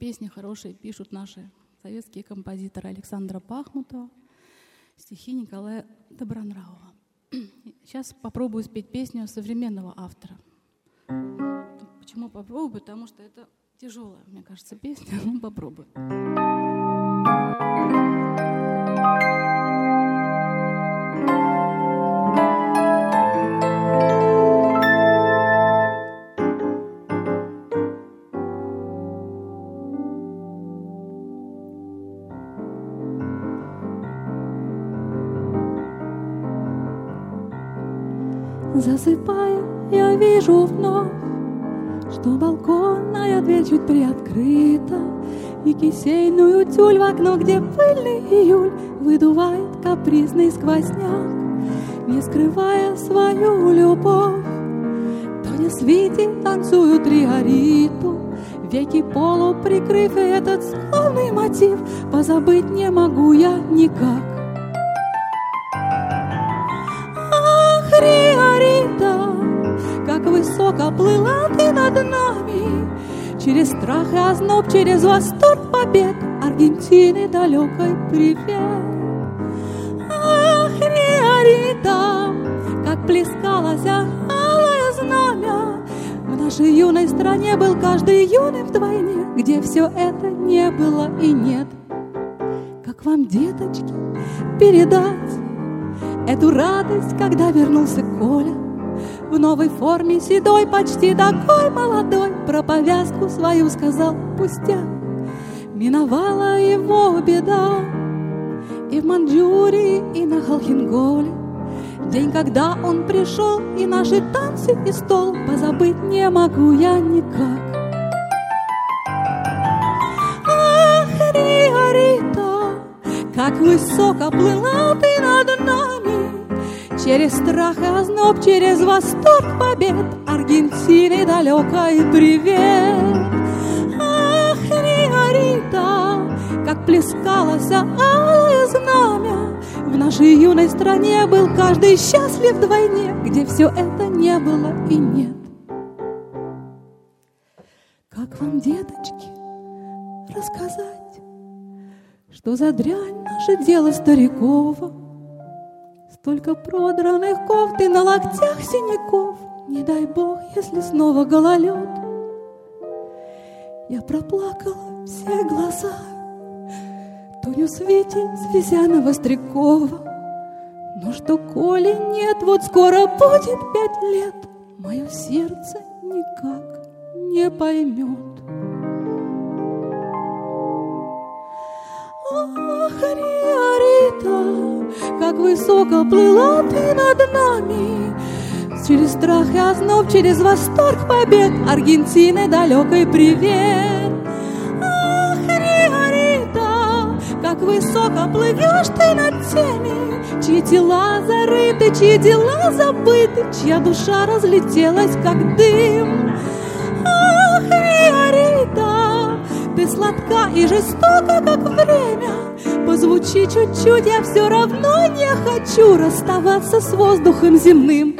Speaker 4: песни хорошие пишут наши советские композиторы Александра Пахмутова, стихи Николая Добронравова. [clears throat] Сейчас попробую спеть песню современного автора. Почему попробую? Потому что это тяжелая, мне кажется, песня. [laughs] Ну, попробую. Засыпая, я вижу вновь, что балконная дверь чуть приоткрыта, И кисейную тюль в окно, где пыльный июль Выдувает капризный сквозняк, Не скрывая свою любовь. Тоня свити танцуют риориту, Веки полу прикрыв и этот славный мотив Позабыть не могу я никак. Высоко плыла ты над нами, Через страх и озноб, через восторг побед Аргентины далекой привет. Ах, Риорита, как плескалось алое знамя, В нашей юной стране был каждый юный вдвойне, Где все это не было и нет. Как вам, деточки, передать Эту радость, когда вернулся Коля В новой форме седой, почти такой молодой Про повязку свою сказал пустяк. Миновала его беда И в Манчжурии, и на Халхинголе. День, когда он пришел, и наши танцы, и стол Позабыть не могу я никак. Ах, Риорита, как высоко плыла ты над нами Через страх и озноб, через восторг побед. Аргентины далекой привет. Ах, Риорита, как плескалось алое знамя. В нашей юной стране был каждый счастлив вдвойне Где все это не было и нет. Как вам, деточки, рассказать, Что за дрянь наше дело старикова? Столько продранных кофт и на локтях синяков, Не дай бог, если снова гололед. Я проплакала все глаза, Тоню Свете Связяна Вострякова. Но что, коли нет, вот скоро будет пять лет, мое сердце никак не поймет. Ах, Риорита, как высоко плыла ты над нами, Через страх и озноб, через восторг побед Аргентины далекой привет. Ах, Риорита, как высоко плывешь ты над теми, Чьи тела зарыты, чьи дела забыты, Чья душа разлетелась, как дым. Ах, Риорита, ты сладка и жестока, как время. Позвучи чуть-чуть, я все равно не хочу расставаться с воздухом земным.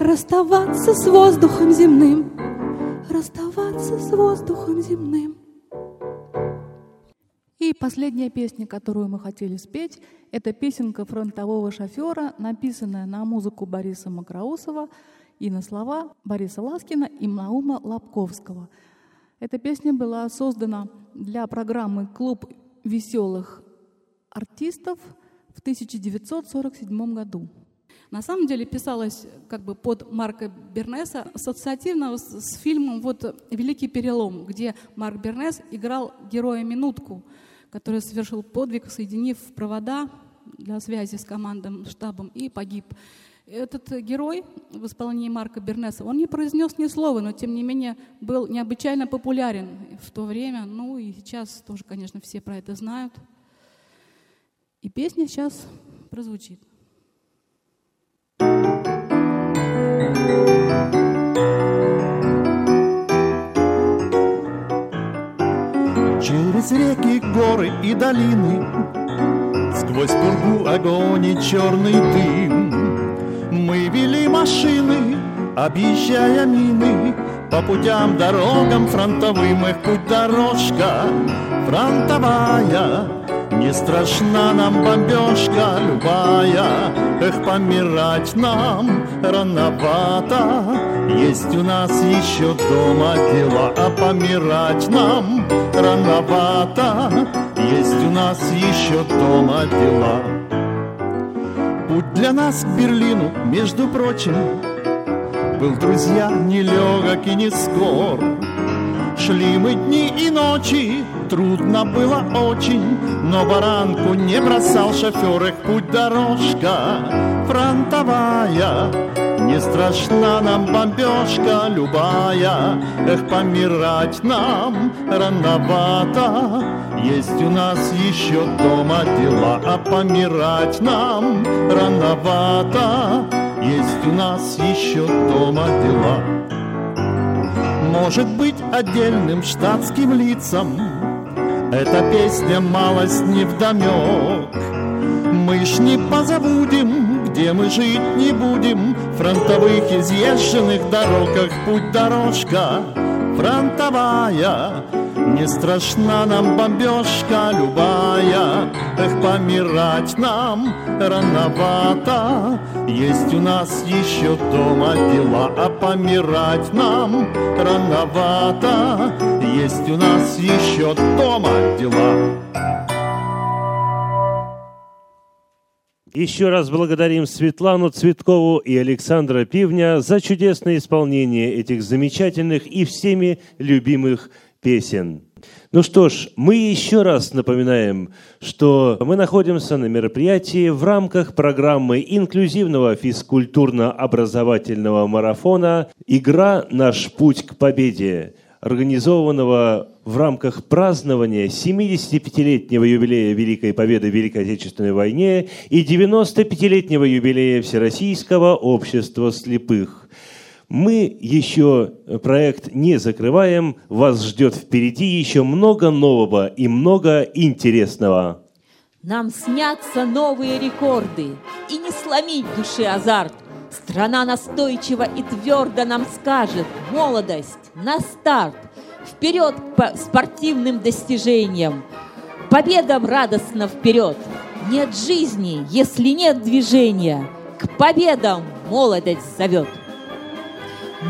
Speaker 4: Расставаться с воздухом земным. Расставаться с воздухом земным. И последняя песня, которую мы хотели спеть, это песенка фронтового шофера, написанная на музыку Бориса Макроусова и на слова Бориса Ласкина и Наума Лобковского. Эта песня была создана для программы «Клуб веселых артистов» в 1947 году. На самом деле писалась как бы под Марка Бернеса ассоциативно с, с фильмом вот «Великий перелом», где Марк Бернес играл героя Минутку, который совершил подвиг, соединив провода для связи с командным штабом и погиб. Этот герой в исполнении Марка Бернеса, он не произнес ни слова, но тем не менее был необычайно популярен в то время, ну и сейчас тоже, конечно, все про это знают. И песня сейчас прозвучит.
Speaker 18: Через реки, горы и долины Сквозь пургу огонь и черный дым Мы вели машины, объезжая мины. По путям, дорогам фронтовым Их путь дорожка. Фронтовая Не страшна нам бомбежка любая. Эх, помирать нам рановато. Есть у нас еще дома дела А помирать нам рановато. Есть у нас еще дома дела Путь для нас к Берлину, между прочим Был, друзья, нелегок и не скор Шли мы дни и ночи, трудно было очень, Но баранку не бросал шофер, их путь дорожка фронтовая. Не страшна нам бомбежка любая, Эх, помирать нам рановато. Есть у нас еще дома дела, А помирать нам рановато. Есть у нас еще дома дела. Может быть, отдельным штатским лицам Эта песня малость не вдомек Мы ж не позабудем, где мы жить не будем фронтовых изъезженных дорогах Путь дорожка фронтовая Не страшна нам бомбежка любая Эх, помирать нам рановато. Есть у нас еще дома дела А помирать нам рановато. Есть у нас еще дома дела.
Speaker 1: Еще раз благодарим Светлану Цветкову и Александра Пивня за чудесное исполнение этих замечательных и всеми любимых песен. Ну что ж, мы еще раз напоминаем, что мы находимся на мероприятии в рамках программы инклюзивного физкультурно-образовательного марафона «Игра. Наш путь к победе», организованного в рамках празднования 75-летнего юбилея Великой Победы в Великой Отечественной войне и 95-летнего юбилея Всероссийского общества слепых. Мы еще проект не закрываем, вас ждет впереди еще много нового и много интересного.
Speaker 2: Нам снятся новые рекорды, и не сломить души азарт. Страна настойчиво и твердо нам скажет «Молодость на старт!» Вперед по спортивным достижениям, победам радостно вперед! Нет жизни, если нет движения, к победам молодость зовет.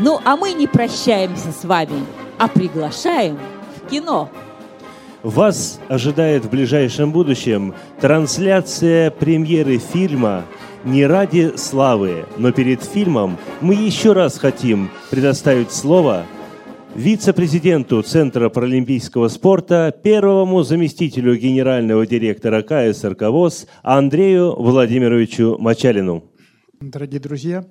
Speaker 2: Ну, а мы не прощаемся с вами, а приглашаем в кино.
Speaker 1: Вас ожидает в ближайшем будущем трансляция премьеры фильма не ради славы, но перед фильмом мы еще раз хотим предоставить слово вице-президенту Центра паралимпийского спорта, первому заместителю генерального директора КСРК ВОЗ Андрею Владимировичу Мачалину.
Speaker 3: Дорогие друзья,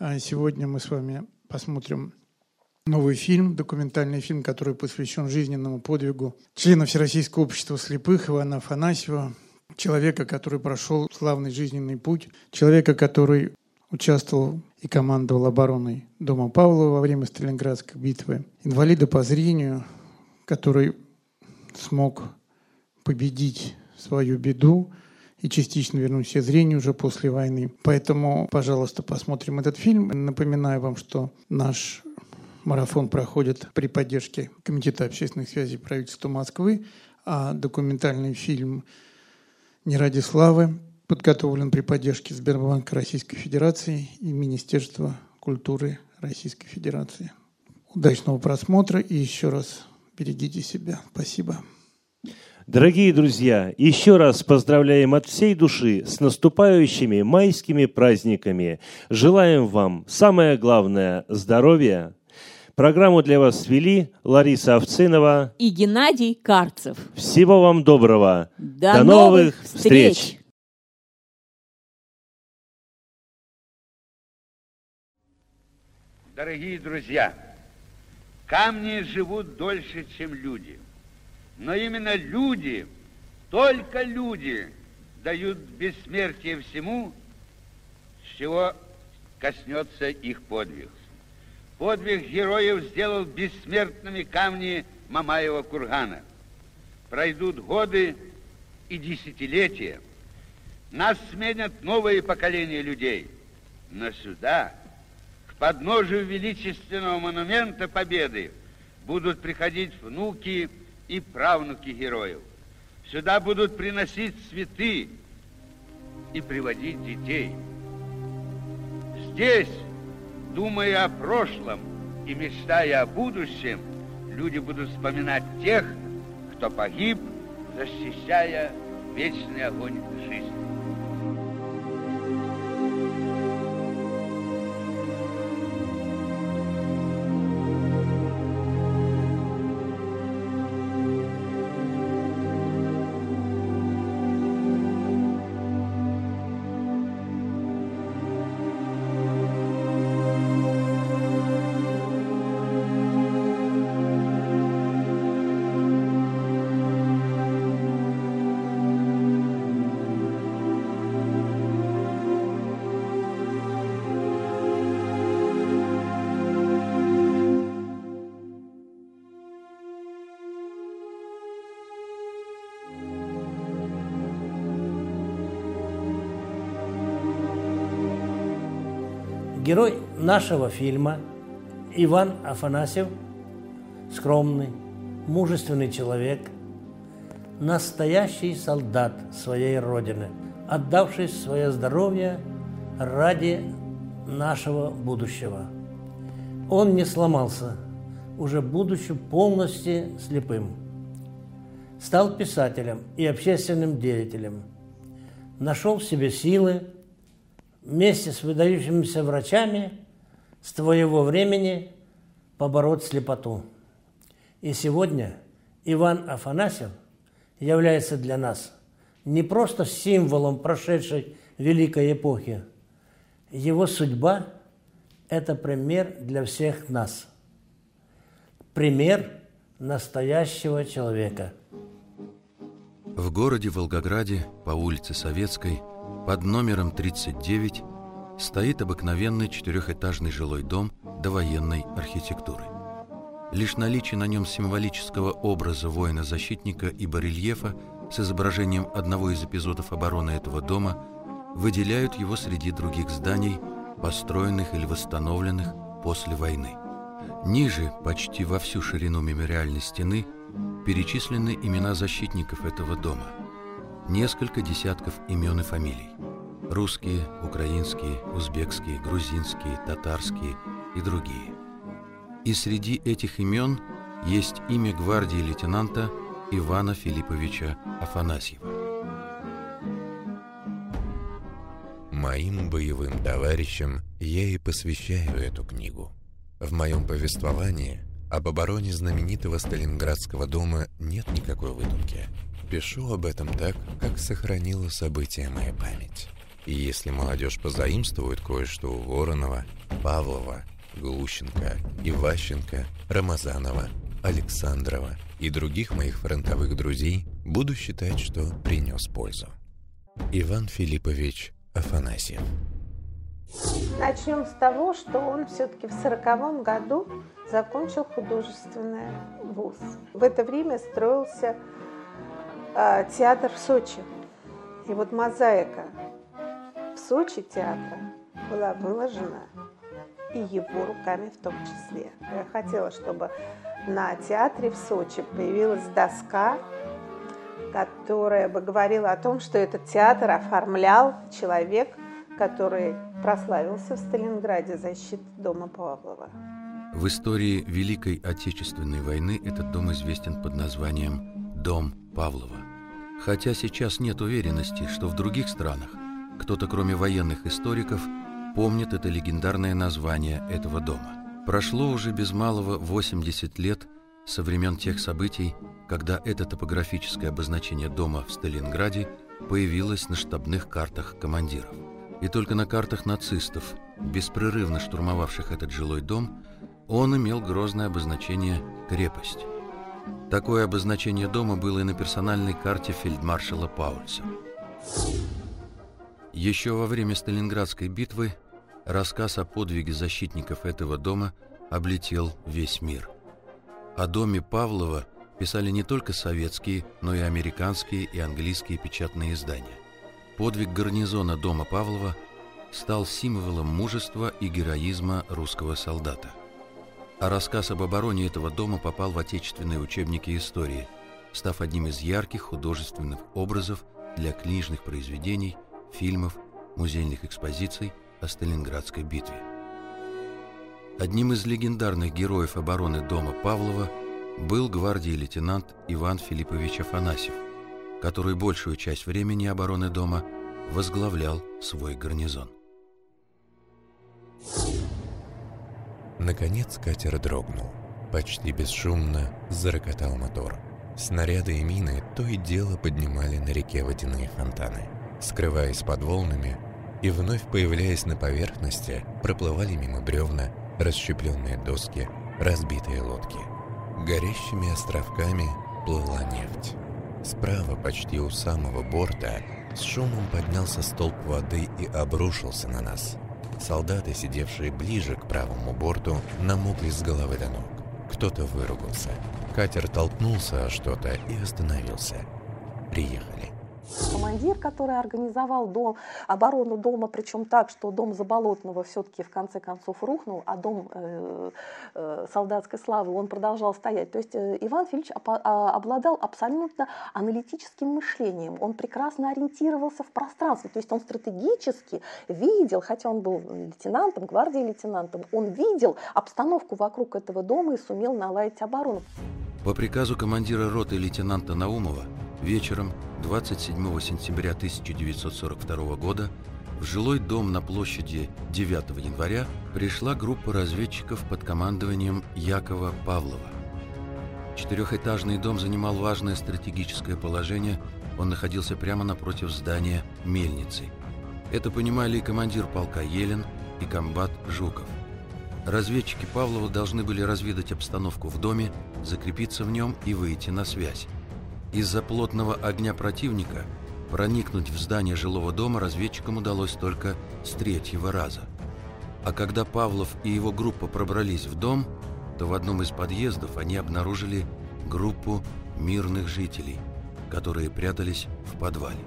Speaker 3: а, сегодня мы с вами посмотрим новый фильм, документальный фильм, который посвящен жизненному подвигу члена Всероссийского общества слепых Ивана Афанасьева, человека, который прошел славный жизненный путь, человека, который участвовал и командовал обороной Дома Павлова во время Сталинградской битвы, инвалида по зрению, который смог победить свою беду и частично вернуть себе зрение уже после войны. Поэтому, пожалуйста, посмотрим этот фильм. Напоминаю вам, что наш марафон проходит при поддержке Комитета общественных связей правительства Москвы, а документальный фильм «Не ради славы» подготовлен при поддержке Сбербанка Российской Федерации и Министерства культуры Российской Федерации. Удачного просмотра и еще раз берегите себя. Спасибо.
Speaker 1: Дорогие друзья, еще раз поздравляем от всей души с наступающими майскими праздниками. Желаем вам, самое главное, здоровья. Программу для вас свели Лариса Овцинова.
Speaker 2: И Геннадий Карцев.
Speaker 1: Всего вам доброго.
Speaker 2: До новых встреч.
Speaker 19: Дорогие друзья, камни живут дольше, чем люди. Но именно люди, только люди дают бессмертие всему, с чего коснется их подвиг. Подвиг героев сделал бессмертными камни Мамаева кургана. Пройдут годы и десятилетия. Нас сменят новые поколения людей. Но сюда, к подножию величественного монумента Победы, будут приходить внуки и правнуки героев. Сюда будут приносить цветы и приводить детей. Здесь, думая о прошлом и мечтая о будущем, люди будут вспоминать тех, кто погиб, защищая вечный огонь жизни.
Speaker 20: Герой нашего фильма Иван Афанасьев – скромный, мужественный человек, настоящий солдат своей Родины, отдавший свое здоровье ради нашего будущего. Он не сломался, уже будучи полностью слепым. Стал писателем и общественным деятелем. Нашел в себе силы вместе с выдающимися врачами с твоего времени побороть слепоту. И сегодня Иван Афанасьев является для нас не просто символом прошедшей великой эпохи. Его судьба – это пример для всех нас. Пример настоящего человека.
Speaker 21: В городе Волгограде по улице Советской – под номером 39 стоит обыкновенный четырехэтажный жилой дом довоенной архитектуры. Лишь наличие на нем символического образа воина-защитника и барельефа с изображением одного из эпизодов обороны этого дома выделяют его среди других зданий, построенных или восстановленных после войны. Ниже, почти во всю ширину мемориальной стены, перечислены имена защитников этого дома – несколько десятков имен и фамилий. Русские, украинские, узбекские, грузинские, татарские и другие. И среди этих имен есть имя гвардии лейтенанта Ивана Филипповича Афанасьева.
Speaker 22: Моим боевым товарищам я и посвящаю эту книгу. В моем повествовании об обороне знаменитого Сталинградского дома нет никакой выдумки. Пишу об этом так, как сохранила события моя память. И если молодежь позаимствует кое-что у Воронова, Павлова, Глущенко, Иващенко, Рамазанова, Александрова и других моих фронтовых друзей, буду считать, что принес пользу. Иван Филиппович Афанасьев
Speaker 23: Начнем с того, что он все-таки в сороковом году закончил художественный вуз. В это время строился э, театр в Сочи. И вот мозаика в Сочи театра была выложена и его руками в том числе. Я хотела, чтобы на театре в Сочи появилась доска, которая бы говорила о том, что этот театр оформлял человек, который прославился в Сталинграде защитой дома Павлова.
Speaker 21: В истории Великой Отечественной войны этот дом известен под названием «Дом Павлова». Хотя сейчас нет уверенности, что в других странах кто-то, кроме военных историков, помнит это легендарное название этого дома. Прошло уже без малого 80 лет со времен тех событий, когда это топографическое обозначение дома в Сталинграде появилось на штабных картах командиров. И только на картах нацистов, беспрерывно штурмовавших этот жилой дом, он имел грозное обозначение «крепость». Такое обозначение дома было и на персональной карте фельдмаршала Паульса. Еще во время Сталинградской битвы рассказ о подвиге защитников этого дома облетел весь мир. О доме Павлова писали не только советские, но и американские и английские печатные издания. Подвиг гарнизона дома Павлова стал символом мужества и героизма русского солдата. А рассказ об обороне этого дома попал в отечественные учебники истории, став одним из ярких художественных образов для книжных произведений, фильмов, музейных экспозиций о Сталинградской битве. Одним из легендарных героев обороны дома Павлова был гвардии лейтенант Иван Филиппович Афанасьев, который большую часть времени обороны дома возглавлял свой гарнизон.
Speaker 22: Наконец катер дрогнул. Почти бесшумно зарокотал мотор. Снаряды и мины то и дело поднимали на реке водяные фонтаны. Скрываясь под волнами и вновь появляясь на поверхности, проплывали мимо бревна, расщепленные доски, разбитые лодки. Горящими островками плыла нефть. Справа, почти у самого борта, с шумом поднялся столб воды и обрушился на нас. Солдаты, сидевшие ближе к правому борту, намокли с головы до ног. Кто-то выругался. Катер толкнулся о что-то и остановился. Приехали.
Speaker 24: Командир, который организовал дом, оборону дома, причем так, что дом Заболотного все-таки в конце концов рухнул, а дом э, э, солдатской славы, он продолжал стоять. То есть э, Иван Филиппович а- обладал абсолютно аналитическим мышлением, он прекрасно ориентировался в пространстве, то есть он стратегически видел, хотя он был лейтенантом, гвардии лейтенантом, он видел обстановку вокруг этого дома и сумел наладить оборону.
Speaker 21: По приказу командира роты лейтенанта Наумова вечером 27 сентября 1942 года в жилой дом на площади 9 января пришла группа разведчиков под командованием Якова Павлова. Четырехэтажный дом занимал важное стратегическое положение, он находился прямо напротив здания мельницы. Это понимали и командир полка Елен, и комбат Жуков. Разведчики Павлова должны были разведать обстановку в доме, закрепиться в нем и выйти на связь. Из-за плотного огня противника проникнуть в здание жилого дома разведчикам удалось только с третьего раза. А когда Павлов и его группа пробрались в дом, то в одном из подъездов они обнаружили группу мирных жителей, которые прятались в подвале.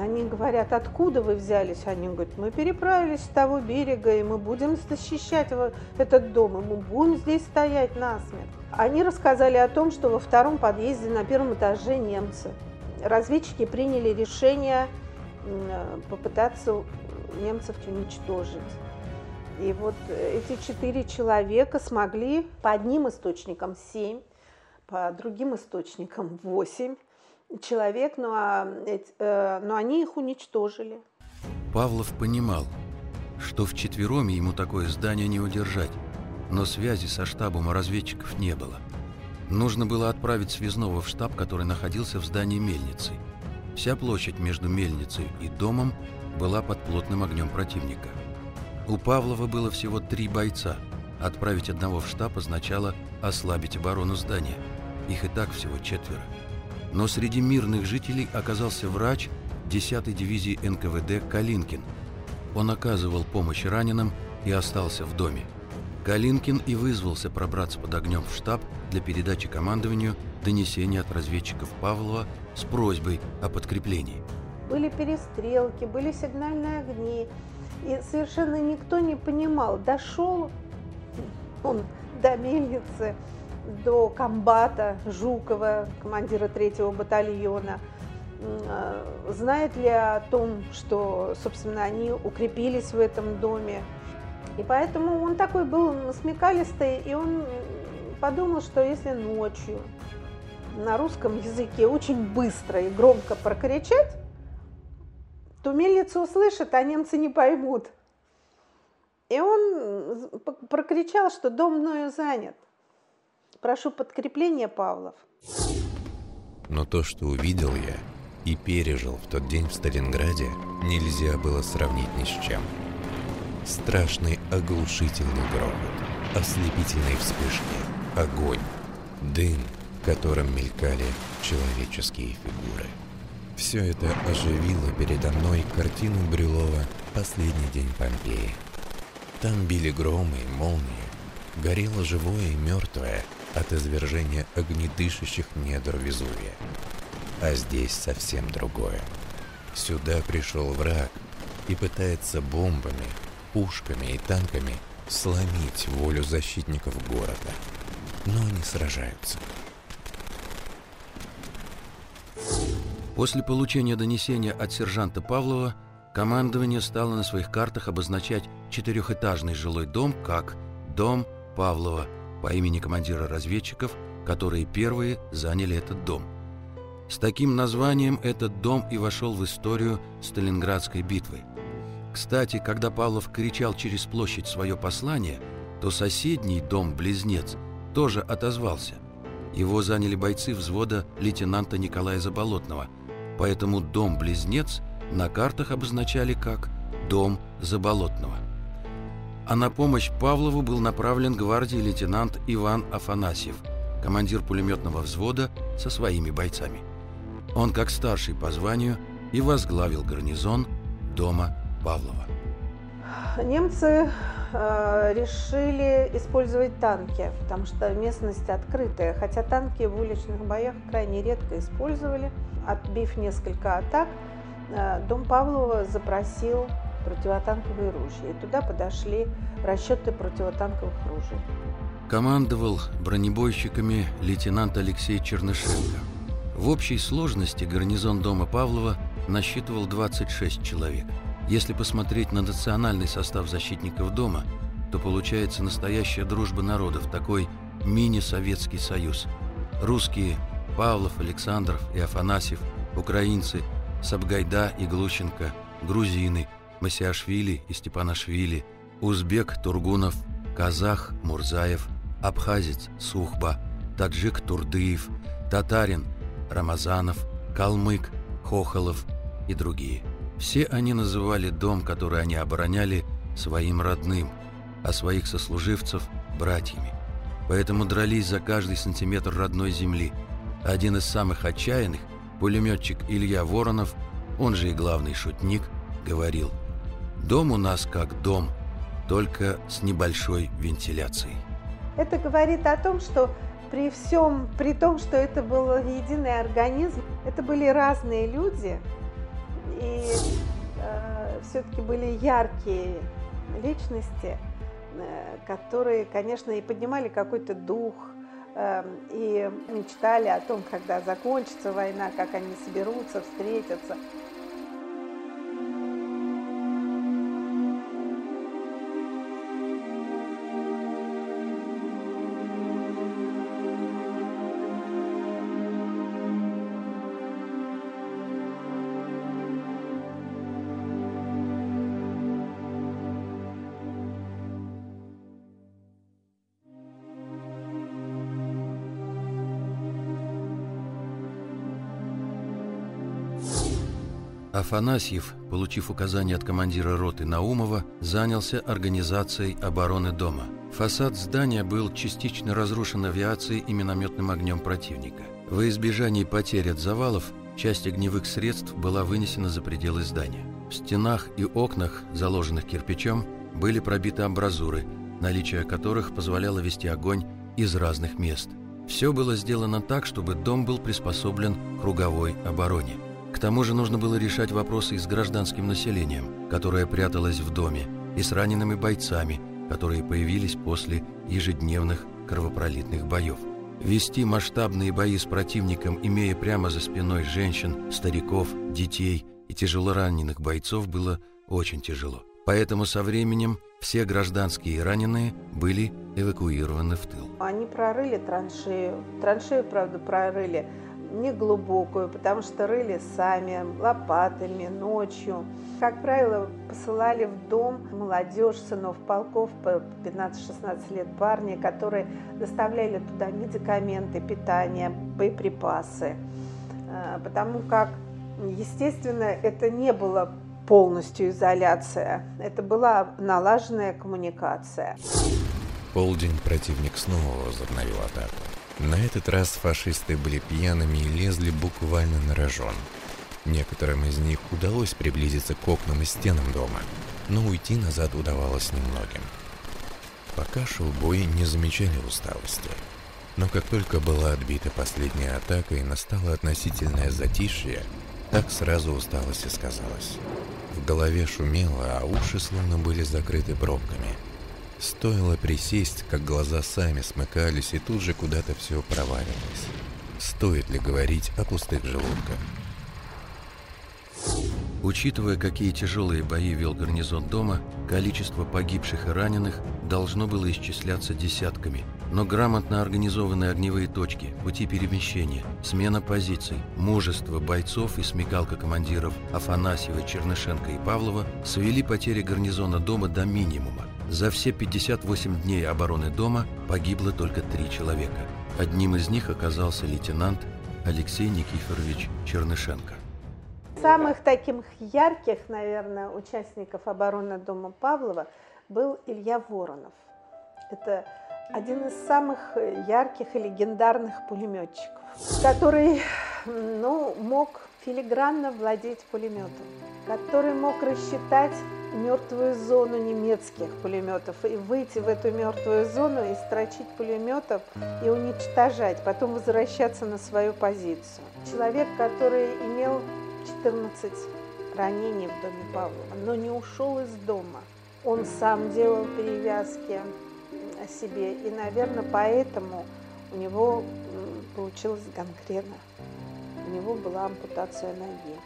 Speaker 23: Они говорят, откуда вы взялись? Они говорят, мы переправились с того берега, и мы будем защищать этот дом, и мы будем здесь стоять насмерть. Они рассказали о том, что во втором подъезде на первом этаже немцы. Разведчики приняли решение попытаться немцев уничтожить. И вот эти четыре человека смогли по одним источникам семь, по другим источникам восемь человек, но, а, эти- э, но они их уничтожили.
Speaker 21: Павлов понимал, что вчетвером ему такое здание не удержать, но связи со штабом разведчиков не было. Нужно было отправить связного в штаб, который находился в здании мельницы. Вся площадь между мельницей и домом была под плотным огнем противника. У Павлова было всего три бойца. Отправить одного в штаб означало ослабить оборону здания. Их и так всего четверо. Но среди мирных жителей оказался врач 10-й дивизии НКВД Калинкин. Он оказывал помощь раненым и остался в доме. Калинкин и вызвался пробраться под огнем в штаб для передачи командованию донесения от разведчиков Павлова с просьбой о подкреплении.
Speaker 23: Были перестрелки, были сигнальные огни. И совершенно никто не понимал, дошел он до мельницы, до комбата Жукова, командира третьего батальона, э, знает ли о том, что, собственно, они укрепились в этом доме. И поэтому он такой был смекалистый, и он подумал, что если ночью на русском языке очень быстро и громко прокричать, то мельницу услышат, а немцы не поймут. И он прокричал, что дом мною занят. Прошу подкрепления, Павлов.
Speaker 22: Но то, что увидел я и пережил в тот день в Сталинграде, нельзя было сравнить ни с чем. Страшный оглушительный грохот, ослепительные вспышки, огонь, дым, в котором мелькали человеческие фигуры. Все это оживило передо мной картину Брюлова «Последний день Помпеи». Там били громы и молнии, горело живое и мертвое от извержения огнедышащих недр Везувия. А здесь совсем другое. Сюда пришел враг и пытается бомбами, пушками и танками сломить волю защитников города. Но они сражаются.
Speaker 21: После получения донесения от сержанта Павлова командование стало на своих картах обозначать четырехэтажный жилой дом как «Дом Павлова» по имени командира разведчиков, которые первые заняли этот дом. С таким названием этот дом и вошел в историю Сталинградской битвы. Кстати, когда Павлов кричал через площадь свое послание, то соседний дом-близнец тоже отозвался. Его заняли бойцы взвода лейтенанта Николая Заболотного, поэтому дом-близнец на картах обозначали как «Дом Заболотного». А на помощь Павлову был направлен гвардии лейтенант Иван Афанасьев, командир пулеметного взвода со своими бойцами. Он, как старший по званию, и возглавил гарнизон дома Павлова.
Speaker 23: Немцы э, решили использовать танки, потому что местность открытая, хотя танки в уличных боях крайне редко использовали. Отбив несколько атак, э, дом Павлова запросил противотанковые ружья, и туда подошли расчеты противотанковых ружей.
Speaker 21: Командовал бронебойщиками лейтенант Алексей Чернышенко. В общей сложности гарнизон дома Павлова насчитывал 26 человек. Если посмотреть на национальный состав защитников дома, то получается настоящая дружба народов, такой мини-советский союз. Русские – Павлов, Александров и Афанасьев, украинцы – Сабгайда и Глущенко, грузины – Масиашвили и Степанашвили, узбек – Тургунов, казах – Мурзаев, абхазец – Сухба, таджик – Турдыев, татарин – Рамазанов, калмык – Хохолов и другие. Все они называли дом, который они обороняли, своим родным, а своих сослуживцев – братьями. Поэтому дрались за каждый сантиметр родной земли. Один из самых отчаянных, пулеметчик Илья Воронов, он же и главный шутник, говорил «Дом у нас как дом, только с небольшой вентиляцией».
Speaker 23: Это говорит о том, что при всем, при том, что это был единый организм, это были разные люди, и э, все-таки были яркие личности, э, которые, конечно, и поднимали какой-то дух, э, и мечтали о том, когда закончится война, как они соберутся, встретятся.
Speaker 21: Афанасьев, получив указание от командира роты Наумова, занялся организацией обороны дома. Фасад здания был частично разрушен авиацией и минометным огнем противника. Во избежание потерь от завалов, часть огневых средств была вынесена за пределы здания. В стенах и окнах, заложенных кирпичом, были пробиты амбразуры, наличие которых позволяло вести огонь из разных мест. Все было сделано так, чтобы дом был приспособлен к круговой обороне. Тому же нужно было решать вопросы с гражданским населением, которое пряталось в доме, и с ранеными бойцами, которые появились после ежедневных кровопролитных боев. Вести масштабные бои с противником, имея прямо за спиной женщин, стариков, детей и тяжелораненых бойцов, было очень тяжело. Поэтому со временем все гражданские раненые были эвакуированы в тыл.
Speaker 23: Они прорыли траншею. Траншею, правда, прорыли неглубокую, потому что рыли сами, лопатами, ночью. Как правило, посылали в дом молодежь, сынов полков по 15-16 лет парни, которые доставляли туда медикаменты, питание, боеприпасы. Э, Потому как, естественно, это не было полностью изоляция. Это была налаженная коммуникация.
Speaker 22: Полдень противник снова возобновил атаку. На этот раз фашисты были пьяными и лезли буквально на рожон. Некоторым из них удалось приблизиться к окнам и стенам дома, но уйти назад удавалось немногим. Пока шел бой, не замечали усталости. Но как только была отбита последняя атака и настало относительное затишье, так сразу усталость и сказалась. В голове шумело, а уши словно были закрыты пробками. Стоило присесть, как глаза сами смыкались и тут же куда-то все проваливалось. Стоит ли говорить о пустых желудках?
Speaker 21: Учитывая, какие тяжелые бои вел гарнизон дома, количество погибших и раненых должно было исчисляться десятками. Но грамотно организованные огневые точки, пути перемещения, смена позиций, мужество бойцов и смекалка командиров Афанасьева, Чернышенко и Павлова свели потери гарнизона дома до минимума. За все 58 дней обороны дома погибло только три человека. Одним из них оказался лейтенант Алексей Никифорович Чернышенко.
Speaker 23: Самых таких ярких, наверное, участников обороны дома Павлова был Илья Воронов. Это один из самых ярких и легендарных пулеметчиков, который ну, мог филигранно владеть пулеметом, который мог рассчитать мертвую зону немецких пулеметов и выйти в эту мертвую зону и строчить пулеметом и уничтожать, потом возвращаться на свою позицию. Человек, который имел 14 ранений в доме Павлова, но не ушел из дома. Он сам делал перевязки себе, и, наверное, поэтому у него получилась гангрена. У него была ампутация ноги.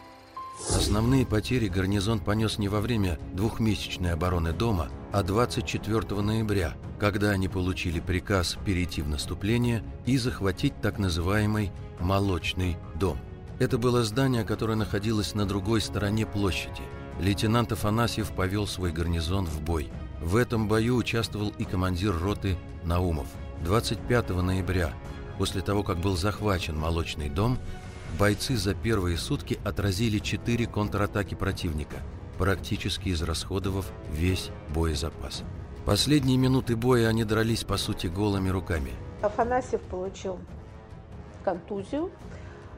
Speaker 21: Основные потери гарнизон понес не во время двухмесячной обороны дома, а 24 ноября, когда они получили приказ перейти в наступление и захватить так называемый «молочный дом». Это было здание, которое находилось на другой стороне площади. Лейтенант Афанасьев повел свой гарнизон в бой. В этом бою участвовал и командир роты Наумов. 25 ноября, после того, как был захвачен молочный дом, бойцы за первые сутки отразили четыре контратаки противника, практически израсходовав весь боезапас. Последние минуты боя они дрались, по сути, голыми руками.
Speaker 23: Афанасьев получил контузию.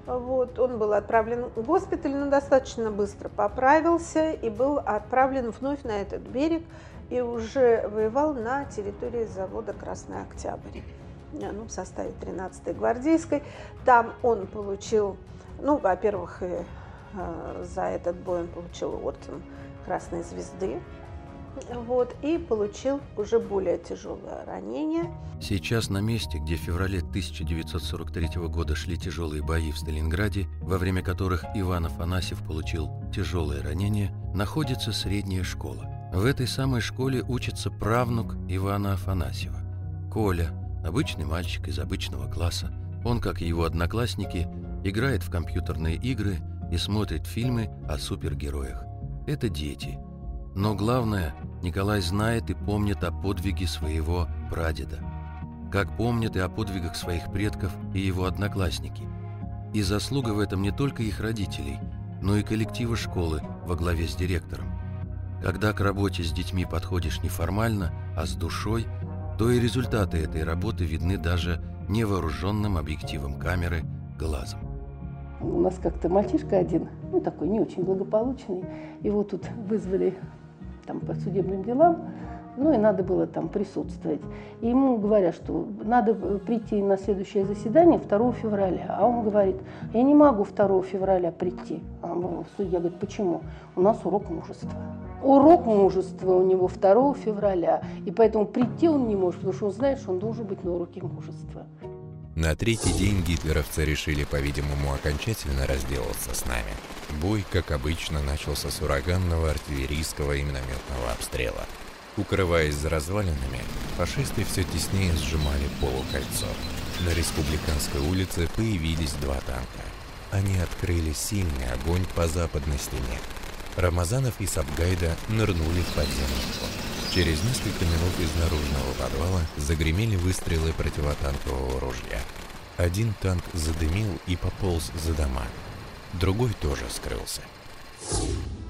Speaker 23: Вот, он был отправлен в госпиталь, но достаточно быстро поправился и был отправлен вновь на этот берег и уже воевал на территории завода «Красный Октябрь» ну, в составе 13-й гвардейской. Там он получил, ну, во-первых, э, за этот бой он получил орден Красной Звезды, вот, и получил уже более тяжелое ранение.
Speaker 21: Сейчас на месте, где в феврале 1943 года шли тяжелые бои в Сталинграде, во время которых Иван Афанасьев получил тяжелое ранение, находится средняя школа. В этой самой школе учится правнук Ивана Афанасьева. Коля, обычный мальчик из обычного класса. Он, как и его одноклассники, играет в компьютерные игры и смотрит фильмы о супергероях. Это дети. Но главное, Николай знает и помнит о подвиге своего прадеда. Как помнят и о подвигах своих предков и его одноклассники. И заслуга в этом не только их родителей, но и коллектива школы во главе с директором. Когда к работе с детьми подходишь не формально, а с душой, то и результаты этой работы видны даже невооруженным объективом камеры глазом.
Speaker 25: У нас как-то мальчишка один, ну такой не очень благополучный, его тут вызвали там по судебным делам, ну и надо было там присутствовать. И ему говорят, что надо прийти на следующее заседание 2 февраля. А он говорит, я не могу 2 февраля прийти. А судья говорит, почему? У нас урок мужества. Урок мужества у него 2 февраля, и поэтому прийти он не может, потому что он знает, что он должен быть на уроке мужества.
Speaker 22: На третий день гитлеровцы решили, по-видимому, окончательно разделаться с нами. Бой, как обычно, начался с ураганного артиллерийского и минометного обстрела. Укрываясь за развалинами, фашисты все теснее сжимали полукольцо. На Республиканской улице появились два танка. Они открыли сильный огонь по западной стене. Рамазанов и Сабгайда нырнули в подземный ход. Через несколько минут из наружного подвала загремели выстрелы противотанкового ружья. Один танк задымил и пополз за дома. Другой тоже скрылся.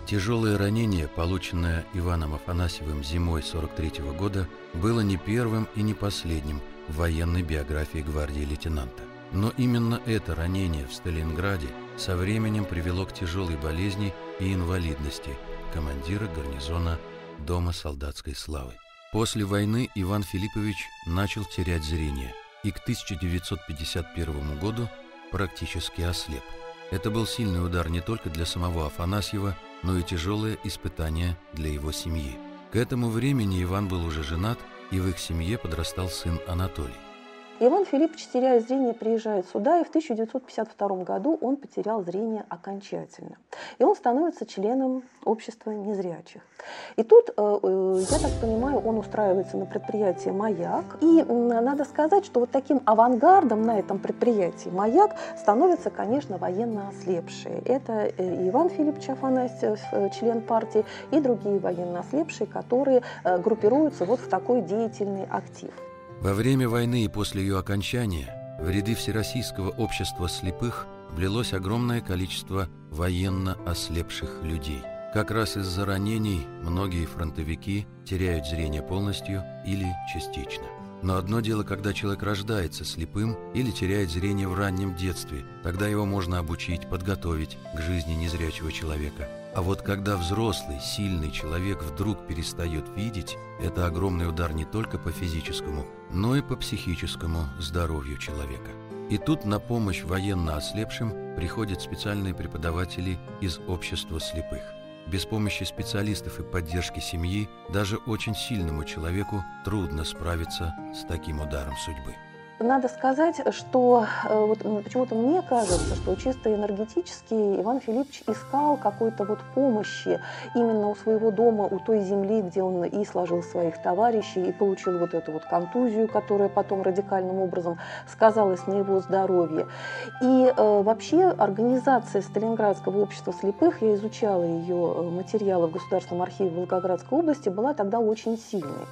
Speaker 21: Тяжелое ранение, полученное Иваном Афанасьевым зимой 43 -го года, было не первым и не последним в военной биографии гвардии лейтенанта. Но именно это ранение в Сталинграде со временем привело к тяжелой болезни и инвалидности командира гарнизона Дома солдатской славы. После войны Иван Филиппович начал терять зрение и к 1951 году практически ослеп. Это был сильный удар не только для самого Афанасьева, но и тяжелое испытание для его семьи. К этому времени Иван был уже женат, и в их семье подрастал сын Анатолий.
Speaker 24: Иван Филиппович, теряя зрение, приезжает сюда, и в 1952 году он потерял зрение окончательно. И он становится членом общества незрячих. И тут, э, э, я так понимаю, он устраивается на предприятие «Маяк». И надо сказать, что вот таким авангардом на этом предприятии «Маяк» становятся, конечно, военно ослепшие. Это э, Иван Филиппович Афанасьев, член партии, и другие военно ослепшие, которые группируются вот в такой деятельный актив.
Speaker 21: Во время войны и после ее окончания в ряды Всероссийского общества слепых влилось огромное количество военно ослепших людей. Как раз из-за ранений многие фронтовики теряют зрение полностью или частично. Но одно дело, когда человек рождается слепым или теряет зрение в раннем детстве, тогда его можно обучить, подготовить к жизни незрячего человека. А вот когда взрослый, сильный человек вдруг перестает видеть, это огромный удар не только по физическому, но и по психическому здоровью человека. И тут на помощь военно ослепшим приходят специальные преподаватели из общества слепых. Без помощи специалистов и поддержки семьи даже очень сильному человеку трудно справиться с таким ударом судьбы.
Speaker 24: Надо сказать, что э, вот почему-то мне кажется, что чисто энергетически Иван Филиппович искал какой-то вот помощи именно у своего дома, у той земли, где он и сложил своих товарищей, и получил вот эту вот контузию, которая потом радикальным образом сказалась на его здоровье. И э, вообще организация Сталинградского общества слепых, я изучала ее э, материалы в Государственном архиве Волгоградской области, была тогда очень сильной.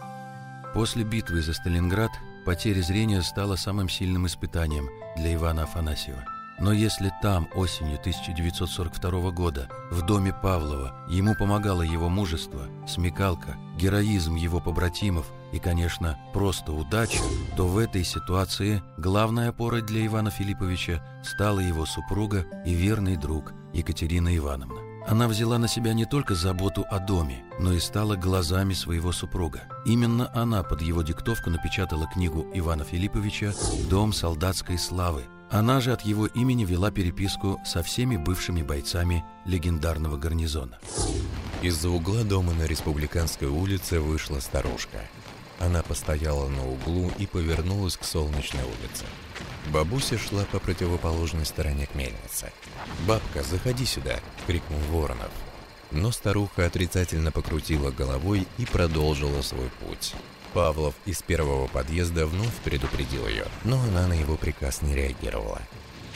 Speaker 21: После битвы за Сталинград Потеря зрения стала самым сильным испытанием для Ивана Афанасьева. Но если там осенью 1942 года, в доме Павлова, ему помогало его мужество, смекалка, героизм его побратимов и, конечно, просто удача, то в этой ситуации главной опорой для Ивана Филипповича стала его супруга и верный друг Екатерина Ивановна. Она взяла на себя не только заботу о доме, но и стала глазами своего супруга. Именно она под его диктовку напечатала книгу Ивана Филипповича «Дом солдатской славы». Она же от его имени вела переписку со всеми бывшими бойцами легендарного гарнизона.
Speaker 22: Из-за угла дома на Республиканской улице вышла старушка. Она постояла на углу и повернулась к Солнечной улице. Бабуся шла по противоположной стороне к мельнице. «Бабка, заходи сюда!» — крикнул Воронов. Но старуха отрицательно покрутила головой и продолжила свой путь. Павлов из первого подъезда вновь предупредил ее, но она на его приказ не реагировала.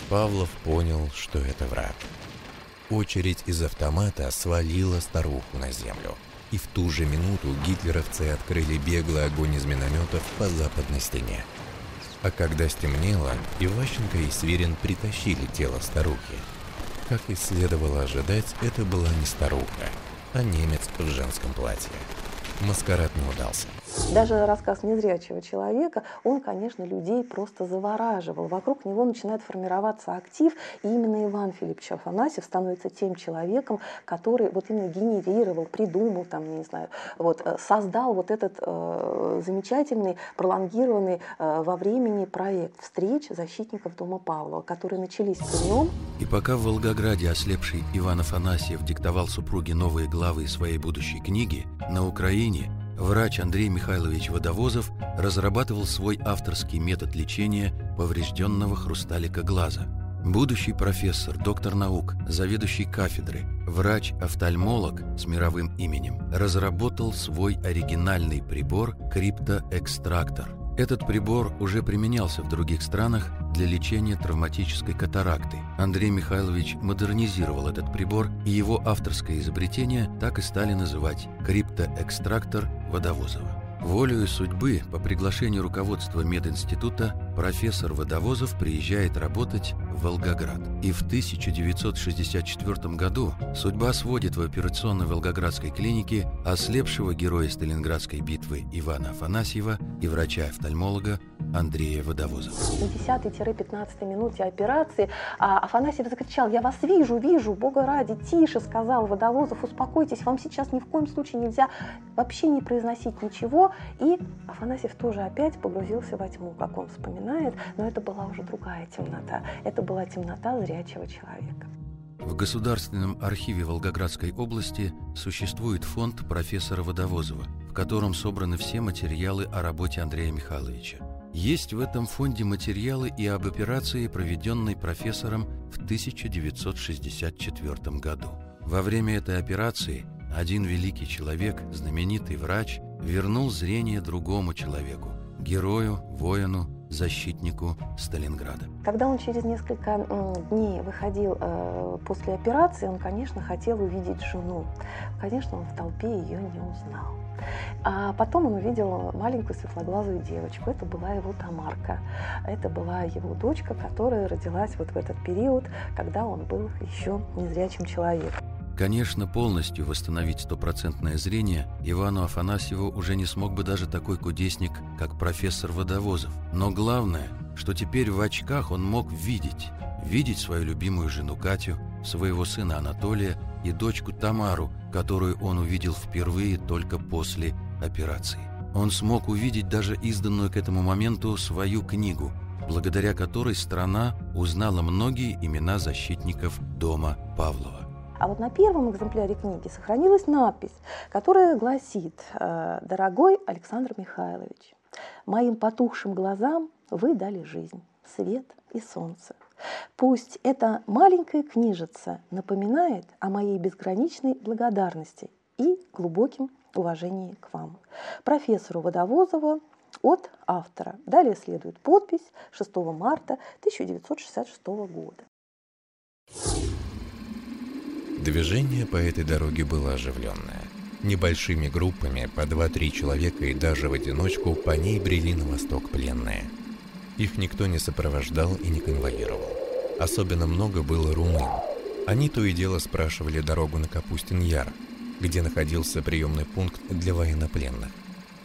Speaker 22: Павлов понял, что это враг. Очередь из автомата свалила старуху на землю. И в ту же минуту гитлеровцы открыли беглый огонь из минометов по западной стене. А когда стемнело, Иващенко и Свирин притащили тело старухи. Как и следовало ожидать, это была не старуха, а немец в женском платье. Маскарад не удался.
Speaker 24: Даже рассказ незрячего человека, он, конечно, людей просто завораживал. Вокруг него начинает формироваться актив, и именно Иван Филиппович Афанасьев становится тем человеком, который вот именно генерировал, придумал, там, не знаю, вот, э, создал вот этот э, замечательный, пролонгированный э, во времени проект встреч защитников Дома Павлова, которые начались при нем.
Speaker 21: И пока в Волгограде ослепший Иван Афанасьев диктовал супруге новые главы своей будущей книги, на Украине врач Андрей Михайлович Водовозов разрабатывал свой авторский метод лечения поврежденного хрусталика глаза. Будущий профессор, доктор наук, заведующий кафедры, врач-офтальмолог с мировым именем разработал свой оригинальный прибор криптоэкстрактор. Этот прибор уже применялся в других странах для лечения травматической катаракты. Андрей Михайлович модернизировал этот прибор, и его авторское изобретение так и стали называть криптоэкстрактор Водовозова. Волею судьбы, по приглашению руководства мединститута, профессор Водовозов приезжает работать Волгоград. И в 1964 году судьба сводит в операционной Волгоградской клинике ослепшего героя Сталинградской битвы Ивана Афанасьева и врача-офтальмолога Андрея Водовозова.
Speaker 24: На 10-15 минуте операции а Афанасьев закричал, я вас вижу, вижу, бога ради, тише, сказал Водовозов, успокойтесь, вам сейчас ни в коем случае нельзя вообще не произносить ничего. И Афанасьев тоже опять погрузился во тьму, как он вспоминает, но это была уже другая темнота. Это была темнота зрячего человека.
Speaker 21: В Государственном архиве Волгоградской области существует фонд профессора Водовозова, в котором собраны все материалы о работе Андрея Михайловича. Есть в этом фонде материалы и об операции, проведенной профессором в 1964 году. Во время этой операции один великий человек, знаменитый врач, вернул зрение другому человеку, герою, воину, защитнику Сталинграда.
Speaker 24: Когда он через несколько дней выходил э, после операции, он, конечно, хотел увидеть жену. Конечно, он в толпе ее не узнал. А потом он увидел маленькую светлоглазую девочку. Это была его Тамарка. Это была его дочка, которая родилась вот в этот период, когда он был еще незрячим человеком.
Speaker 21: Конечно, полностью восстановить стопроцентное зрение Ивану Афанасьеву уже не смог бы даже такой кудесник, как профессор Водовозов. Но главное, что теперь в очках он мог видеть. Видеть свою любимую жену Катю, своего сына Анатолия и дочку Тамару, которую он увидел впервые только после операции. Он смог увидеть даже изданную к этому моменту свою книгу, благодаря которой страна узнала многие имена защитников дома Павлова.
Speaker 24: А вот на первом экземпляре книги сохранилась надпись, которая гласит э, «Дорогой Александр Михайлович, моим потухшим глазам вы дали жизнь, свет и солнце. Пусть эта маленькая книжица напоминает о моей безграничной благодарности и глубоким уважении к вам. Профессору Водовозову от автора. Далее следует подпись 6 марта 1966 года.
Speaker 22: Движение по этой дороге было оживленное. Небольшими группами, по 2-3 человека и даже в одиночку, по ней брели на восток пленные. Их никто не сопровождал и не конвоировал. Особенно много было румын. Они то и дело спрашивали дорогу на Капустин-Яр, где находился приемный пункт для военнопленных.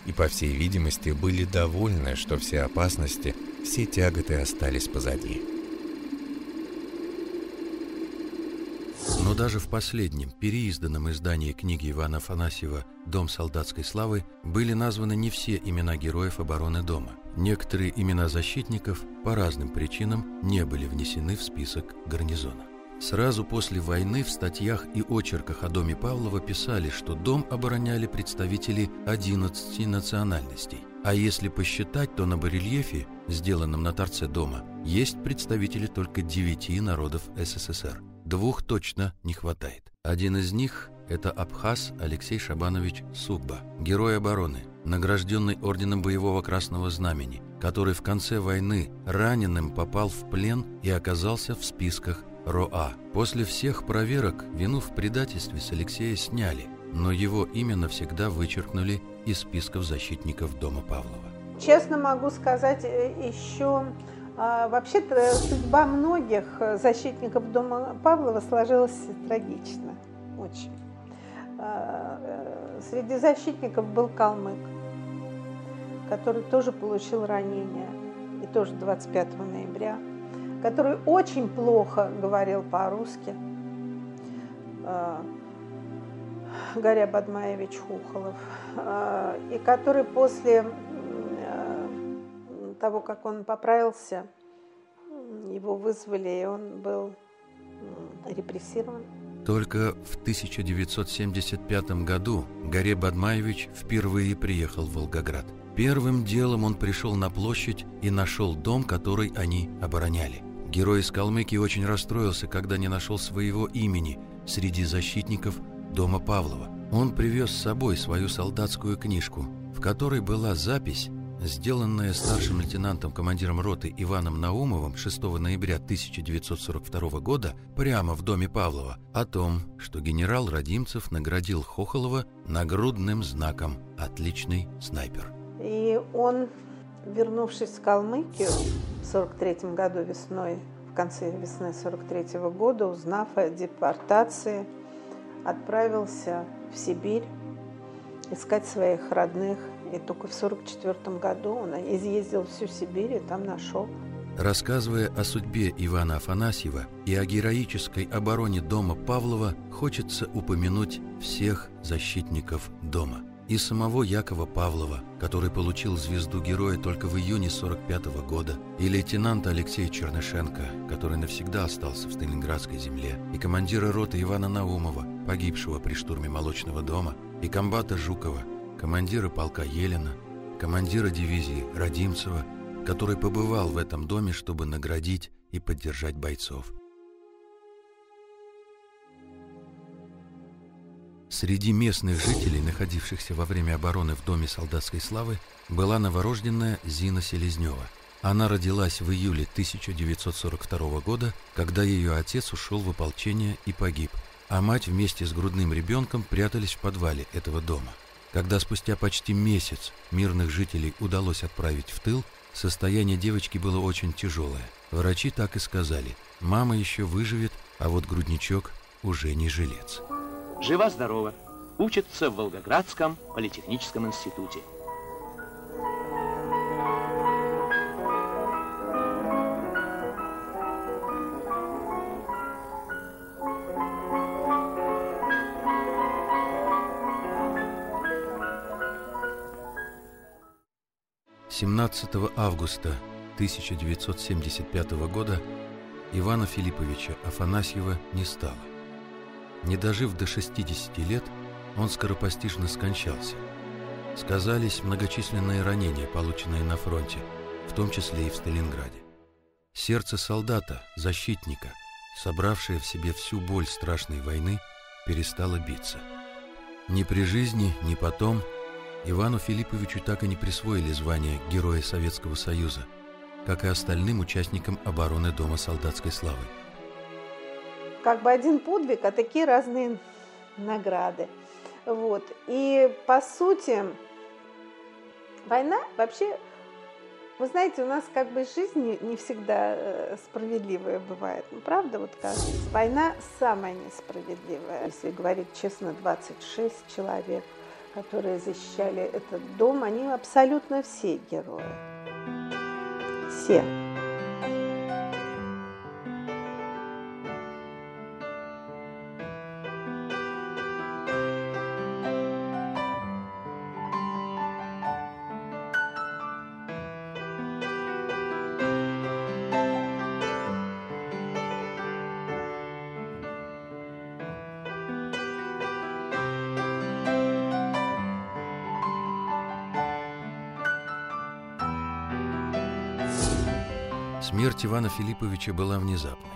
Speaker 22: И, по всей видимости, были довольны, что все опасности, все тяготы остались позади.
Speaker 21: Но даже в последнем, переизданном издании книги Ивана Афанасьева «Дом солдатской славы» были названы не все имена героев обороны дома. Некоторые имена защитников по разным причинам не были внесены в список гарнизона. Сразу после войны в статьях и очерках о доме Павлова писали, что дом обороняли представители 11 национальностей. А если посчитать, то на барельефе, сделанном на торце дома, есть представители только 9 народов СССР – Двух точно не хватает. Один из них – это Абхаз Алексей Шабанович Субба, герой обороны, награжденный орденом Боевого Красного Знамени, который в конце войны раненым попал в плен и оказался в списках РОА. После всех проверок вину в предательстве с Алексея сняли, но его имя навсегда вычеркнули из списков защитников дома Павлова.
Speaker 23: Честно могу сказать, э, еще А, вообще-то судьба многих защитников дома Павлова сложилась трагично, очень. А, э, среди защитников был калмык, который тоже получил ранение, и тоже 25 ноября, который очень плохо говорил по-русски. А, Гаря Бадмаевич Хухолов, и который после э, того, как он поправился, его вызвали, и он был репрессирован.
Speaker 21: Только в 1975 году Гаре Бадмаевич впервые приехал в Волгоград. Первым делом он пришел на площадь и нашел дом, который они обороняли. Герой из Калмыкии очень расстроился, когда не нашел своего имени среди защитников дома Павлова. Он привез с собой свою солдатскую книжку, в которой была запись, сделанная старшим лейтенантом командиром роты Иваном Наумовым 6 ноября 1942 года прямо в доме Павлова, о том, что генерал Радимцев наградил Хохолова нагрудным знаком «Отличный снайпер».
Speaker 23: И он, вернувшись в Калмыкию в 43 году весной, в конце весны 43 года, узнав о депортации, отправился в Сибирь искать своих родных. И только в 1944 году он изъездил всю Сибирь и там нашел.
Speaker 21: Рассказывая о судьбе Ивана Афанасьева и о героической обороне дома Павлова, хочется упомянуть всех защитников дома – и самого Якова Павлова, который получил звезду героя только в июне 45 -го года, и лейтенанта Алексея Чернышенко, который навсегда остался в Сталинградской земле, и командира роты Ивана Наумова, погибшего при штурме Молочного дома, и комбата Жукова, командира полка Елена, командира дивизии Радимцева, который побывал в этом доме, чтобы наградить и поддержать бойцов. Среди местных жителей, находившихся во время обороны в Доме солдатской славы, была новорожденная Зина Селезнева. Она родилась в июле 1942 года, когда ее отец ушел в ополчение и погиб, а мать вместе с грудным ребенком прятались в подвале этого дома. Когда спустя почти месяц мирных жителей удалось отправить в тыл, состояние девочки было очень тяжелое. Врачи так и сказали, мама еще выживет, а вот грудничок уже не жилец.
Speaker 26: Жива-здорова. Учится в Волгоградском политехническом институте.
Speaker 21: Семнадцатого августа 1975 года Ивана Филипповича Афанасьева не стало. Не дожив до 60 лет, он скоропостижно скончался. Сказались многочисленные ранения, полученные на фронте, в том числе и в Сталинграде. Сердце солдата, защитника, собравшее в себе всю боль страшной войны, перестало биться. Ни при жизни, ни потом Ивану Филипповичу так и не присвоили звание Героя Советского Союза, как и остальным участникам обороны Дома солдатской славы
Speaker 23: как бы один подвиг, а такие разные награды. Вот. И по сути, война вообще, вы знаете, у нас как бы жизнь не, всегда э, справедливая бывает. Ну, правда, вот кажется, война самая несправедливая. Если говорить честно, 26 человек, которые защищали этот дом, они абсолютно все герои. Все.
Speaker 21: Смерть Ивана Филипповича была внезапной.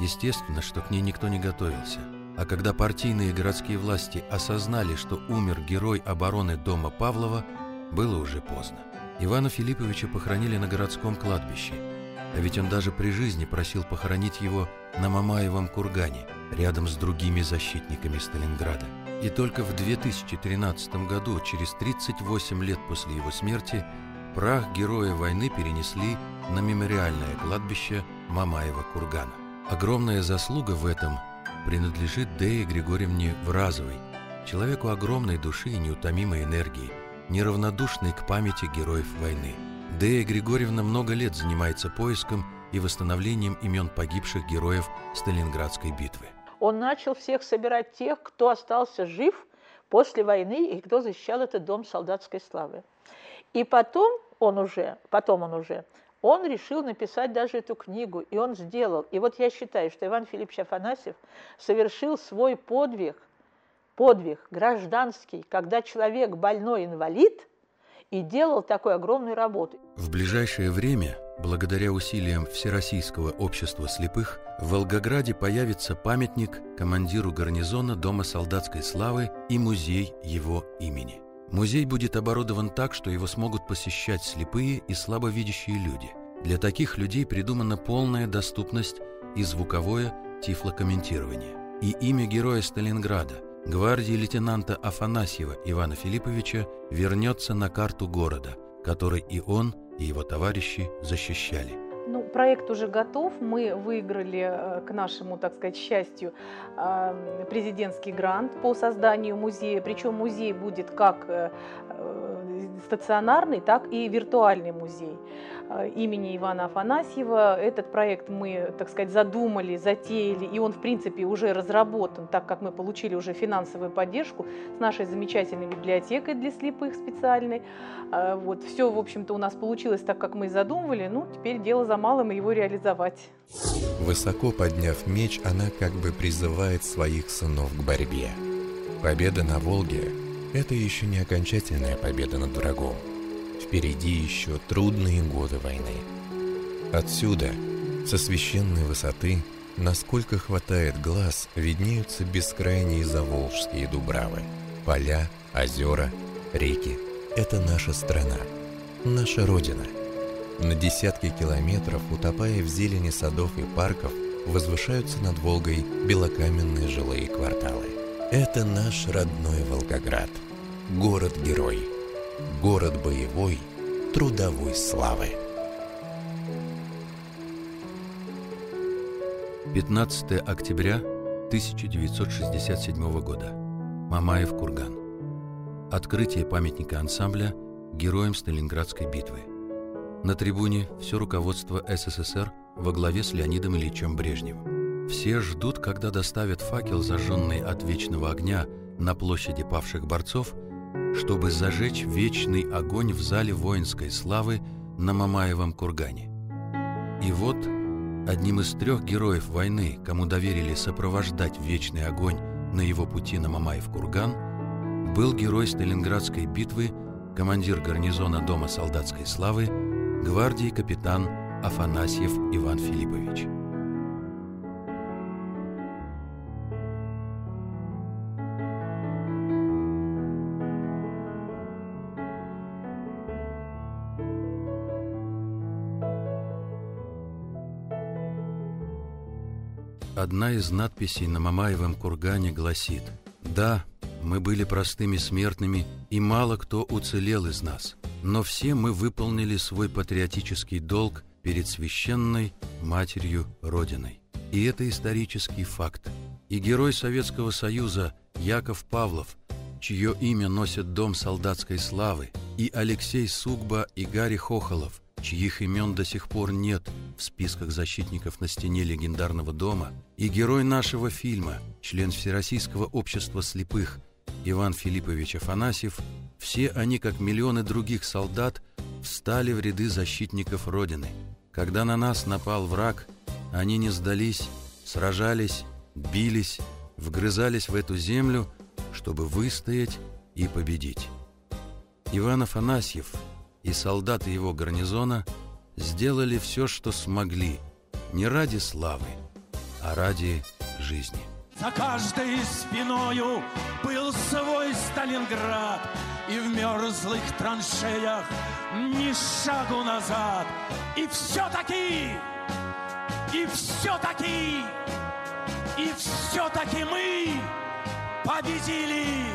Speaker 21: Естественно, что к ней никто не готовился. А когда партийные и городские власти осознали, что умер герой обороны дома Павлова, было уже поздно. Ивана Филипповича похоронили на городском кладбище. А ведь он даже при жизни просил похоронить его на Мамаевом кургане, рядом с другими защитниками Сталинграда. И только в 2013 году, через 38 лет после его смерти, прах героя войны перенесли на мемориальное кладбище Мамаева кургана. Огромная заслуга в этом принадлежит Дее Григорьевне Вразовой, человеку огромной души и неутомимой энергии, неравнодушной к памяти героев войны. Дея Григорьевна много лет занимается поиском и восстановлением имен погибших героев Сталинградской битвы.
Speaker 27: Он начал всех собирать тех, кто остался жив после войны и кто защищал этот дом солдатской славы. И потом он уже, потом он уже, он решил написать даже эту книгу, и он сделал. И вот я считаю, что Иван Филиппович Афанасьев совершил свой подвиг, подвиг гражданский, когда человек больной инвалид, и делал такую огромную работу.
Speaker 21: В ближайшее время, благодаря усилиям Всероссийского общества слепых, в Волгограде появится памятник командиру гарнизона Дома солдатской славы и музей его имени. Музей будет оборудован так, что его смогут посещать слепые и слабовидящие люди. Для таких людей придумана полная доступность и звуковое тифлокомментирование. И имя героя Сталинграда, гвардии лейтенанта Афанасьева Ивана Филипповича, вернется на карту города, который и он, и его товарищи защищали.
Speaker 28: Проект уже готов. Мы выиграли, э, к нашему, так сказать, счастью, э, президентский грант по созданию музея. Причем музей будет как э, стационарный, так и виртуальный музей имени Ивана Афанасьева. Этот проект мы, так сказать, задумали, затеяли, и он, в принципе, уже разработан, так как мы получили уже финансовую поддержку с нашей замечательной библиотекой для слепых специальной. Вот, все, в общем-то, у нас получилось так, как мы и задумывали. Ну, теперь дело за малым его реализовать.
Speaker 22: Высоко подняв меч, она как бы призывает своих сынов к борьбе. Победа на Волге – это еще не окончательная победа над врагом. Впереди еще трудные годы войны. Отсюда, со священной высоты, насколько хватает глаз, виднеются бескрайние заволжские дубравы. Поля, озера, реки – это наша страна, наша Родина – на десятки километров, утопая в зелени садов и парков, возвышаются над Волгой белокаменные жилые кварталы. Это наш родной Волгоград. Город-герой. Город боевой, трудовой славы.
Speaker 21: 15 октября 1967 года. Мамаев курган. Открытие памятника ансамбля героям Сталинградской битвы. На трибуне все руководство СССР во главе с Леонидом Ильичем Брежневым. Все ждут, когда доставят факел, зажженный от вечного огня на площади павших борцов, чтобы зажечь вечный огонь в зале воинской славы на Мамаевом кургане. И вот одним из трех героев войны, кому доверили сопровождать вечный огонь на его пути на Мамаев курган, был герой Сталинградской битвы, командир гарнизона Дома солдатской славы гвардии капитан Афанасьев Иван Филиппович. Одна из надписей на Мамаевом кургане гласит «Да, мы были простыми смертными, и мало кто уцелел из нас. Но все мы выполнили свой патриотический долг перед священной Матерью Родиной. И это исторический факт. И герой Советского Союза Яков Павлов, чье имя носит Дом солдатской славы, и Алексей Сугба и Гарри Хохолов, чьих имен до сих пор нет в списках защитников на стене легендарного дома, и герой нашего фильма, член Всероссийского общества слепых Иван Филиппович Афанасьев все они, как миллионы других солдат, встали в ряды защитников Родины. Когда на нас напал враг, они не сдались, сражались, бились, вгрызались в эту землю, чтобы выстоять и победить. Иван Афанасьев и солдаты его гарнизона сделали все, что смогли, не ради славы, а ради жизни.
Speaker 29: За каждой спиною был свой Сталинград, И в мерзлых траншеях ни шагу назад. И все-таки, и все-таки, и все-таки мы победили.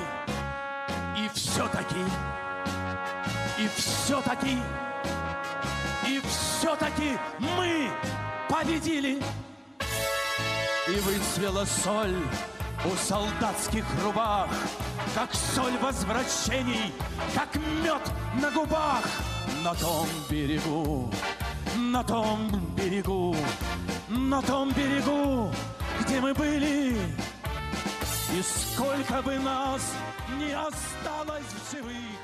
Speaker 29: И все-таки, и все-таки И все-таки мы победили. И выцвела соль у солдатских рубах, Как соль возвращений, как мед на губах. На том берегу, на том берегу, на том берегу, где мы были. И сколько бы нас не осталось в живых,